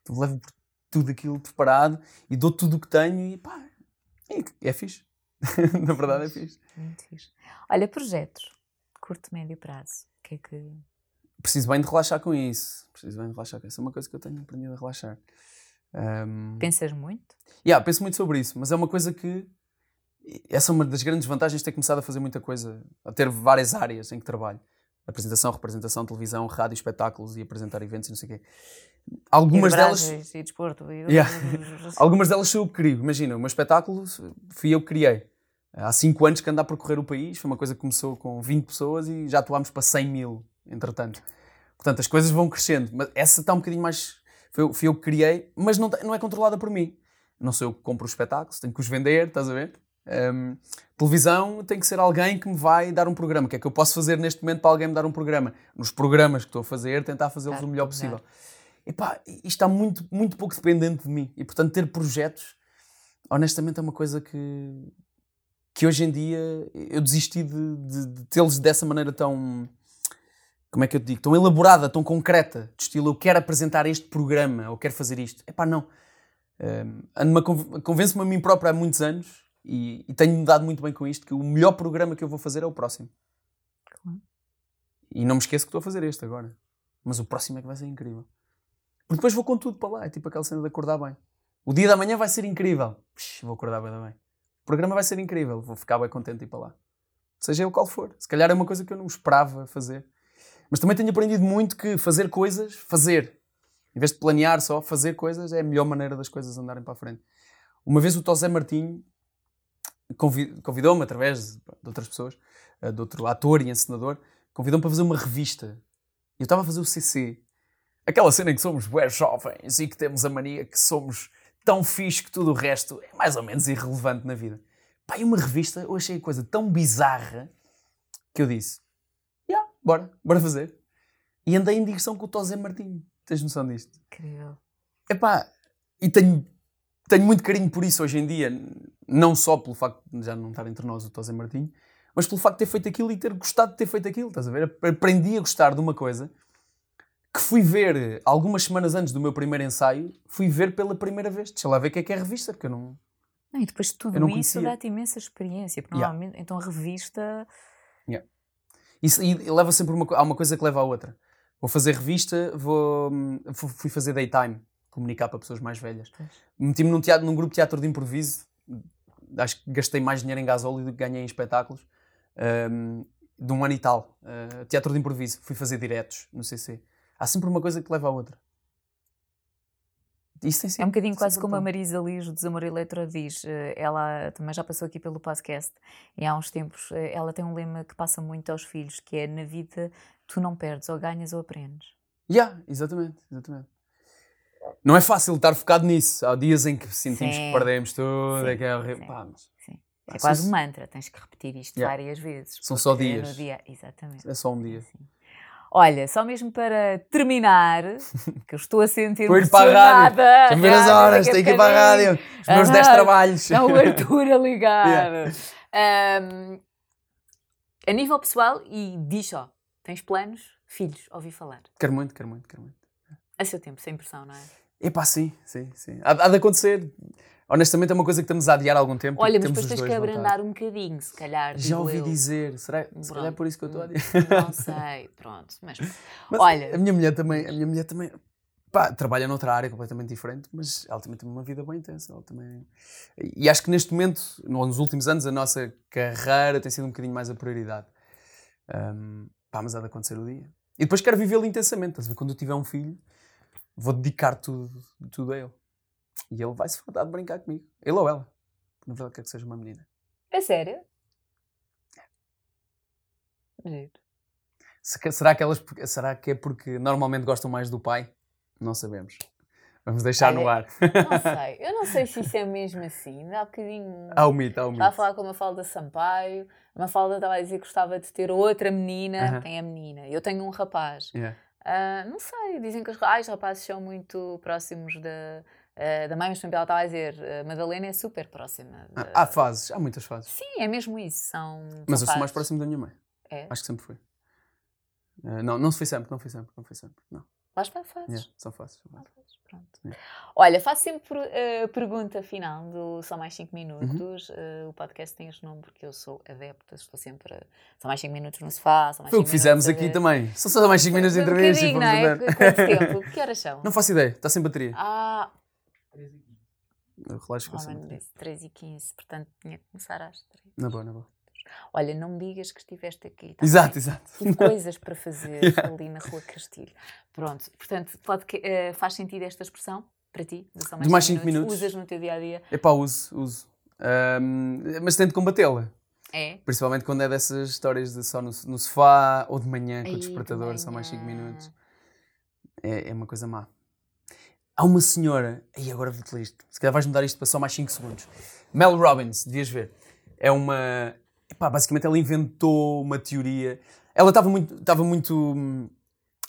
Levo tudo aquilo preparado e dou tudo o que tenho e pá, é, é fixe. [LAUGHS] Na verdade é fixe. Muito fixe. Olha, projetos, curto, médio prazo. O que é que. Preciso bem de relaxar com isso. Preciso bem de relaxar com isso. É uma coisa que eu tenho aprendido a relaxar. Ahm, Pensas muito? Yeah, penso muito sobre isso, mas é uma coisa que. Essa é uma das grandes vantagens de ter começado a fazer muita coisa, a ter várias áreas em que trabalho. Apresentação, representação, televisão, rádio, espetáculos e apresentar eventos e não sei o quê. Algumas e delas. E desporto. E... Yeah. [LAUGHS] Algumas delas sou eu que crio. Imagina, o meu espetáculo fui eu que criei. Há 5 anos que ando a percorrer o país, foi uma coisa que começou com 20 pessoas e já atuámos para 100 mil, entretanto. Portanto, as coisas vão crescendo. Mas essa está um bocadinho mais. Foi, eu- fui eu que criei, mas não, não é controlada por mim. Não sou eu que compro os espetáculos, tenho que os vender, estás a ver? Um, televisão tem que ser alguém que me vai dar um programa. O que é que eu posso fazer neste momento para alguém me dar um programa? Nos programas que estou a fazer, tentar fazê-los claro, o melhor possível. Epá, isto está muito, muito pouco dependente de mim. E, portanto, ter projetos, honestamente, é uma coisa que, que hoje em dia eu desisti de, de, de tê-los dessa maneira tão. Como é que eu te digo? Tão elaborada, tão concreta. De estilo, eu quero apresentar este programa, ou quero fazer isto. Epá, não. Um, Convenço-me a mim próprio há muitos anos e, e tenho-me dado muito bem com isto que o melhor programa que eu vou fazer é o próximo. Claro. E não me esqueço que estou a fazer este agora. Mas o próximo é que vai ser incrível. Porque depois vou com tudo para lá. É tipo aquela cena de acordar bem. O dia da manhã vai ser incrível. Puxa, vou acordar bem, bem. O programa vai ser incrível. Vou ficar bem contente de ir para lá. Seja o qual for. Se calhar é uma coisa que eu não esperava fazer. Mas também tenho aprendido muito que fazer coisas, fazer, em vez de planear só, fazer coisas é a melhor maneira das coisas andarem para a frente. Uma vez o Tosé Martinho convidou-me, através de outras pessoas, eh, de outro ator e encenador, convidou-me para fazer uma revista. Eu estava a fazer o CC. Aquela cena em que somos bué jovens e que temos a mania que somos tão fixe que tudo o resto é mais ou menos irrelevante na vida. Pá, e uma revista, eu achei a coisa tão bizarra que eu disse: Já, yeah, bora, bora fazer. E andei em direção com o Tosé Martinho. Tens noção disto? Incrível. Epá, e tenho, tenho muito carinho por isso hoje em dia. Não só pelo facto de já não estar entre nós o Tosé Martinho, mas pelo facto de ter feito aquilo e ter gostado de ter feito aquilo. Estás a ver? Aprendi a gostar de uma coisa que fui ver algumas semanas antes do meu primeiro ensaio, fui ver pela primeira vez. Deixa lá ver o que é que é revista, porque eu não. não e depois de tudo isso dá-te imensa experiência, porque yeah. normalmente, então a revista. Yeah. Isso, e leva sempre uma, há uma coisa que leva à outra. Vou fazer revista, vou, fui fazer daytime, comunicar para pessoas mais velhas. Meti-me num, teatro, num grupo de teatro de improviso acho que gastei mais dinheiro em gasóleo do que ganhei em espetáculos. Um, de um ano e tal. Uh, teatro de improviso. Fui fazer diretos no CC. Há sempre uma coisa que leva à outra. Isso tem sido, é um bocadinho quase como a Marisa Liz do Desamor Eletro diz. Eh, ela também já passou aqui pelo podcast e há uns tempos eh, ela tem um lema que passa muito aos filhos, que é na vida tu não perdes, ou ganhas ou aprendes. Yeah, exatamente, exatamente não é fácil estar focado nisso. Há dias em que sentimos Sim. que perdemos tudo, é que é horrível. Pá, mas, Sim. É quase um mantra, tens que repetir isto yeah. várias vezes. São só dias. Dia, exatamente. É só um dia. Sim. Olha, só mesmo para terminar, que eu estou a sentir ir para a rádio. Deixa-me ver as horas, tenho que ir para a rádio. Os meus 10 trabalhos. Está o Arthur a ligar. yeah. um, a nível pessoal, e diz só, tens planos? Filhos, ouvi falar. Quero muito, quero muito, quero muito. A seu tempo, sem pressão, não é? Epá, sim, sim, sim. Há, há de acontecer. Honestamente é uma coisa que estamos a adiar há algum tempo. Olha, mas depois tens que abrandar um bocadinho, se calhar. Já ouvi eu. dizer. Será, se calhar é por isso que eu estou a adiar. Não [LAUGHS] sei, pronto. Mas, mas, olha. A minha mulher também, a minha mulher também pá, trabalha noutra área completamente diferente, mas ela também tem uma vida bem intensa. Ela também... E acho que neste momento, nos últimos anos, a nossa carreira tem sido um bocadinho mais a prioridade. Um, pá, mas há de acontecer o dia. E depois quero vivê-lo intensamente. Estás a ver? Quando eu tiver um filho vou dedicar tudo, tudo a ele. E ele vai se fartar de brincar comigo. Ele ou ela. Na verdade, quer que seja uma menina. É sério? É. Será que, elas, será que é porque normalmente gostam mais do pai? Não sabemos. Vamos deixar Olha, no ar. Não [LAUGHS] sei. Eu não sei se isso é mesmo assim. Há um bocadinho. Há o mito, há o mito. Estava a falar com a Mafalda Sampaio. A Mafalda estava a dizer que gostava de ter outra menina. Uh -huh. Tem a menina. Eu tenho um rapaz. Yeah. Uh, não sei, dizem que os, ah, os rapazes são muito próximos da, uh, da mãe, mas também ela estava a dizer, a Madalena é super próxima. De... Há fases, há muitas fases. Sim, é mesmo isso. São mas eu sou mais próximo da minha mãe. É? Acho que sempre fui. Uh, não, não foi sempre, não foi sempre, não foi sempre. Não. Lá está, fazes. Yeah, são fáceis. São fáceis. Pronto. Yeah. Olha, faço sempre a uh, pergunta final do Só Mais 5 Minutos. Uhum. Uh, o podcast tem este nome porque eu sou adepta, estou sempre. Só mais 5 minutos no sofá. Só mais Foi o que fizemos aqui também. São só mais 5 minutos de entrevista. Um não é? Quanto tempo? [LAUGHS] Que horas são? Não faço ideia, está sem bateria. Ah. O relógio ficou sem bateria. 3 e 15, portanto tinha que começar às 3. Na boa, na boa. Olha, não me digas que estiveste aqui. Tá exato, bem? exato. Tive coisas para [LAUGHS] fazer yeah. ali na Rua Castilho. Pronto, portanto, pode, uh, faz sentido esta expressão para ti? De mais 5 minutos? minutos? Usas no teu dia a dia? É pá, uso, uso. Um, mas tento combatê-la. É? Principalmente quando é dessas histórias de só no, no sofá ou de manhã com o despertador, só mais 5 minutos. É, é uma coisa má. Há uma senhora, e agora vou-te ler isto, se calhar vais mudar isto para só mais 5 segundos. Mel Robbins, devias ver é uma. Epá, basicamente, ela inventou uma teoria. Ela estava muito. Estava muito.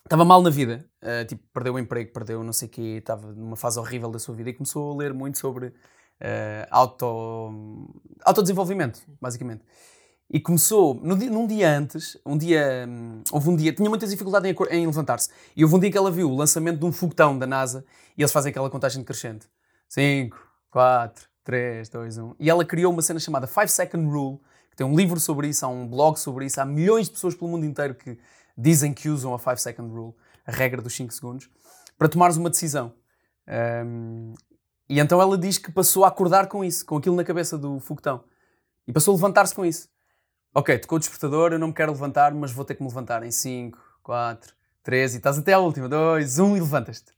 Estava mal na vida. Uh, tipo, perdeu o emprego, perdeu não sei o quê, estava numa fase horrível da sua vida e começou a ler muito sobre uh, auto, autodesenvolvimento, basicamente. E começou, no dia, num dia antes, um dia, hum, houve um dia, tinha muita dificuldade em, em levantar-se. E houve um dia que ela viu o lançamento de um foguetão da NASA e eles fazem aquela contagem crescente. 5, 4, 3, 2, 1. E ela criou uma cena chamada 5 Second Rule, que tem um livro sobre isso, há um blog sobre isso, há milhões de pessoas pelo mundo inteiro que dizem que usam a 5 Second Rule, a regra dos 5 segundos, para tomares uma decisão. Um, e então ela diz que passou a acordar com isso, com aquilo na cabeça do foguetão. E passou a levantar-se com isso. Ok, tocou o despertador, eu não me quero levantar, mas vou ter que me levantar em 5, 4, 3 e estás até à última, 2, 1 e levantas-te.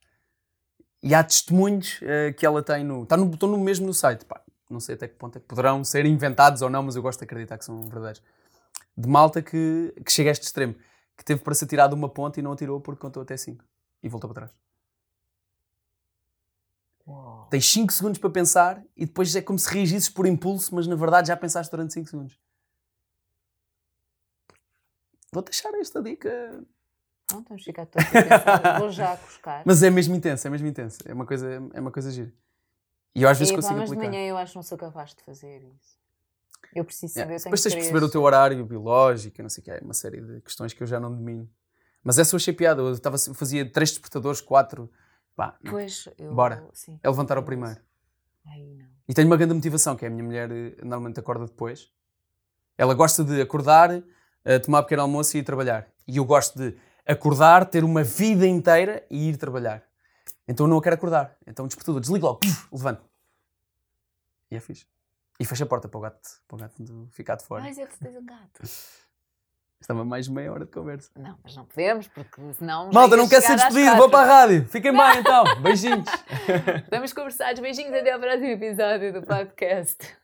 E há testemunhos uh, que ela tem no. Está no, estão no mesmo no site. Pá, não sei até que ponto é que poderão ser inventados ou não, mas eu gosto de acreditar que são verdadeiros. De malta que, que chega a este extremo. Que teve para se atirar de uma ponte e não atirou porque contou até 5. E voltou para trás. Uau. Tens 5 segundos para pensar e depois é como se reagisses por impulso, mas na verdade já pensaste durante 5 segundos. Vou deixar esta dica não, temos que ficar todos a Vou já buscar. Mas é mesmo intenso, é mesmo intenso. É uma coisa, é uma coisa gira. E eu às vezes e, consigo mas aplicar. de manhã eu acho que não sou capaz de fazer isso. Eu preciso saber. Yeah. Depois tens de perceber o teu horário biológico, não sei o que é, uma série de questões que eu já não domino. Mas essa eu achei piada. Eu tava, fazia três despertadores, quatro. Pá, pois, eu, bora. Sim, é levantar ao primeiro. Não. E tenho uma grande motivação, que é a minha mulher eh, normalmente acorda depois. Ela gosta de acordar, eh, tomar pequeno almoço e ir trabalhar. E eu gosto de acordar, ter uma vida inteira e ir trabalhar. Então eu não quero acordar. Então despertador, desliga logo, levanto. E é fixe. E fecha a porta para o gato, para o gato ficar de fora. Mas que tens um gato. Estava mais meia hora de conversa. Não, mas não podemos, porque senão. Malta, não quer ser despedido, vou para a rádio. Fiquem bem então. Beijinhos. [LAUGHS] Estamos conversados. Beijinhos até ao próximo episódio do podcast.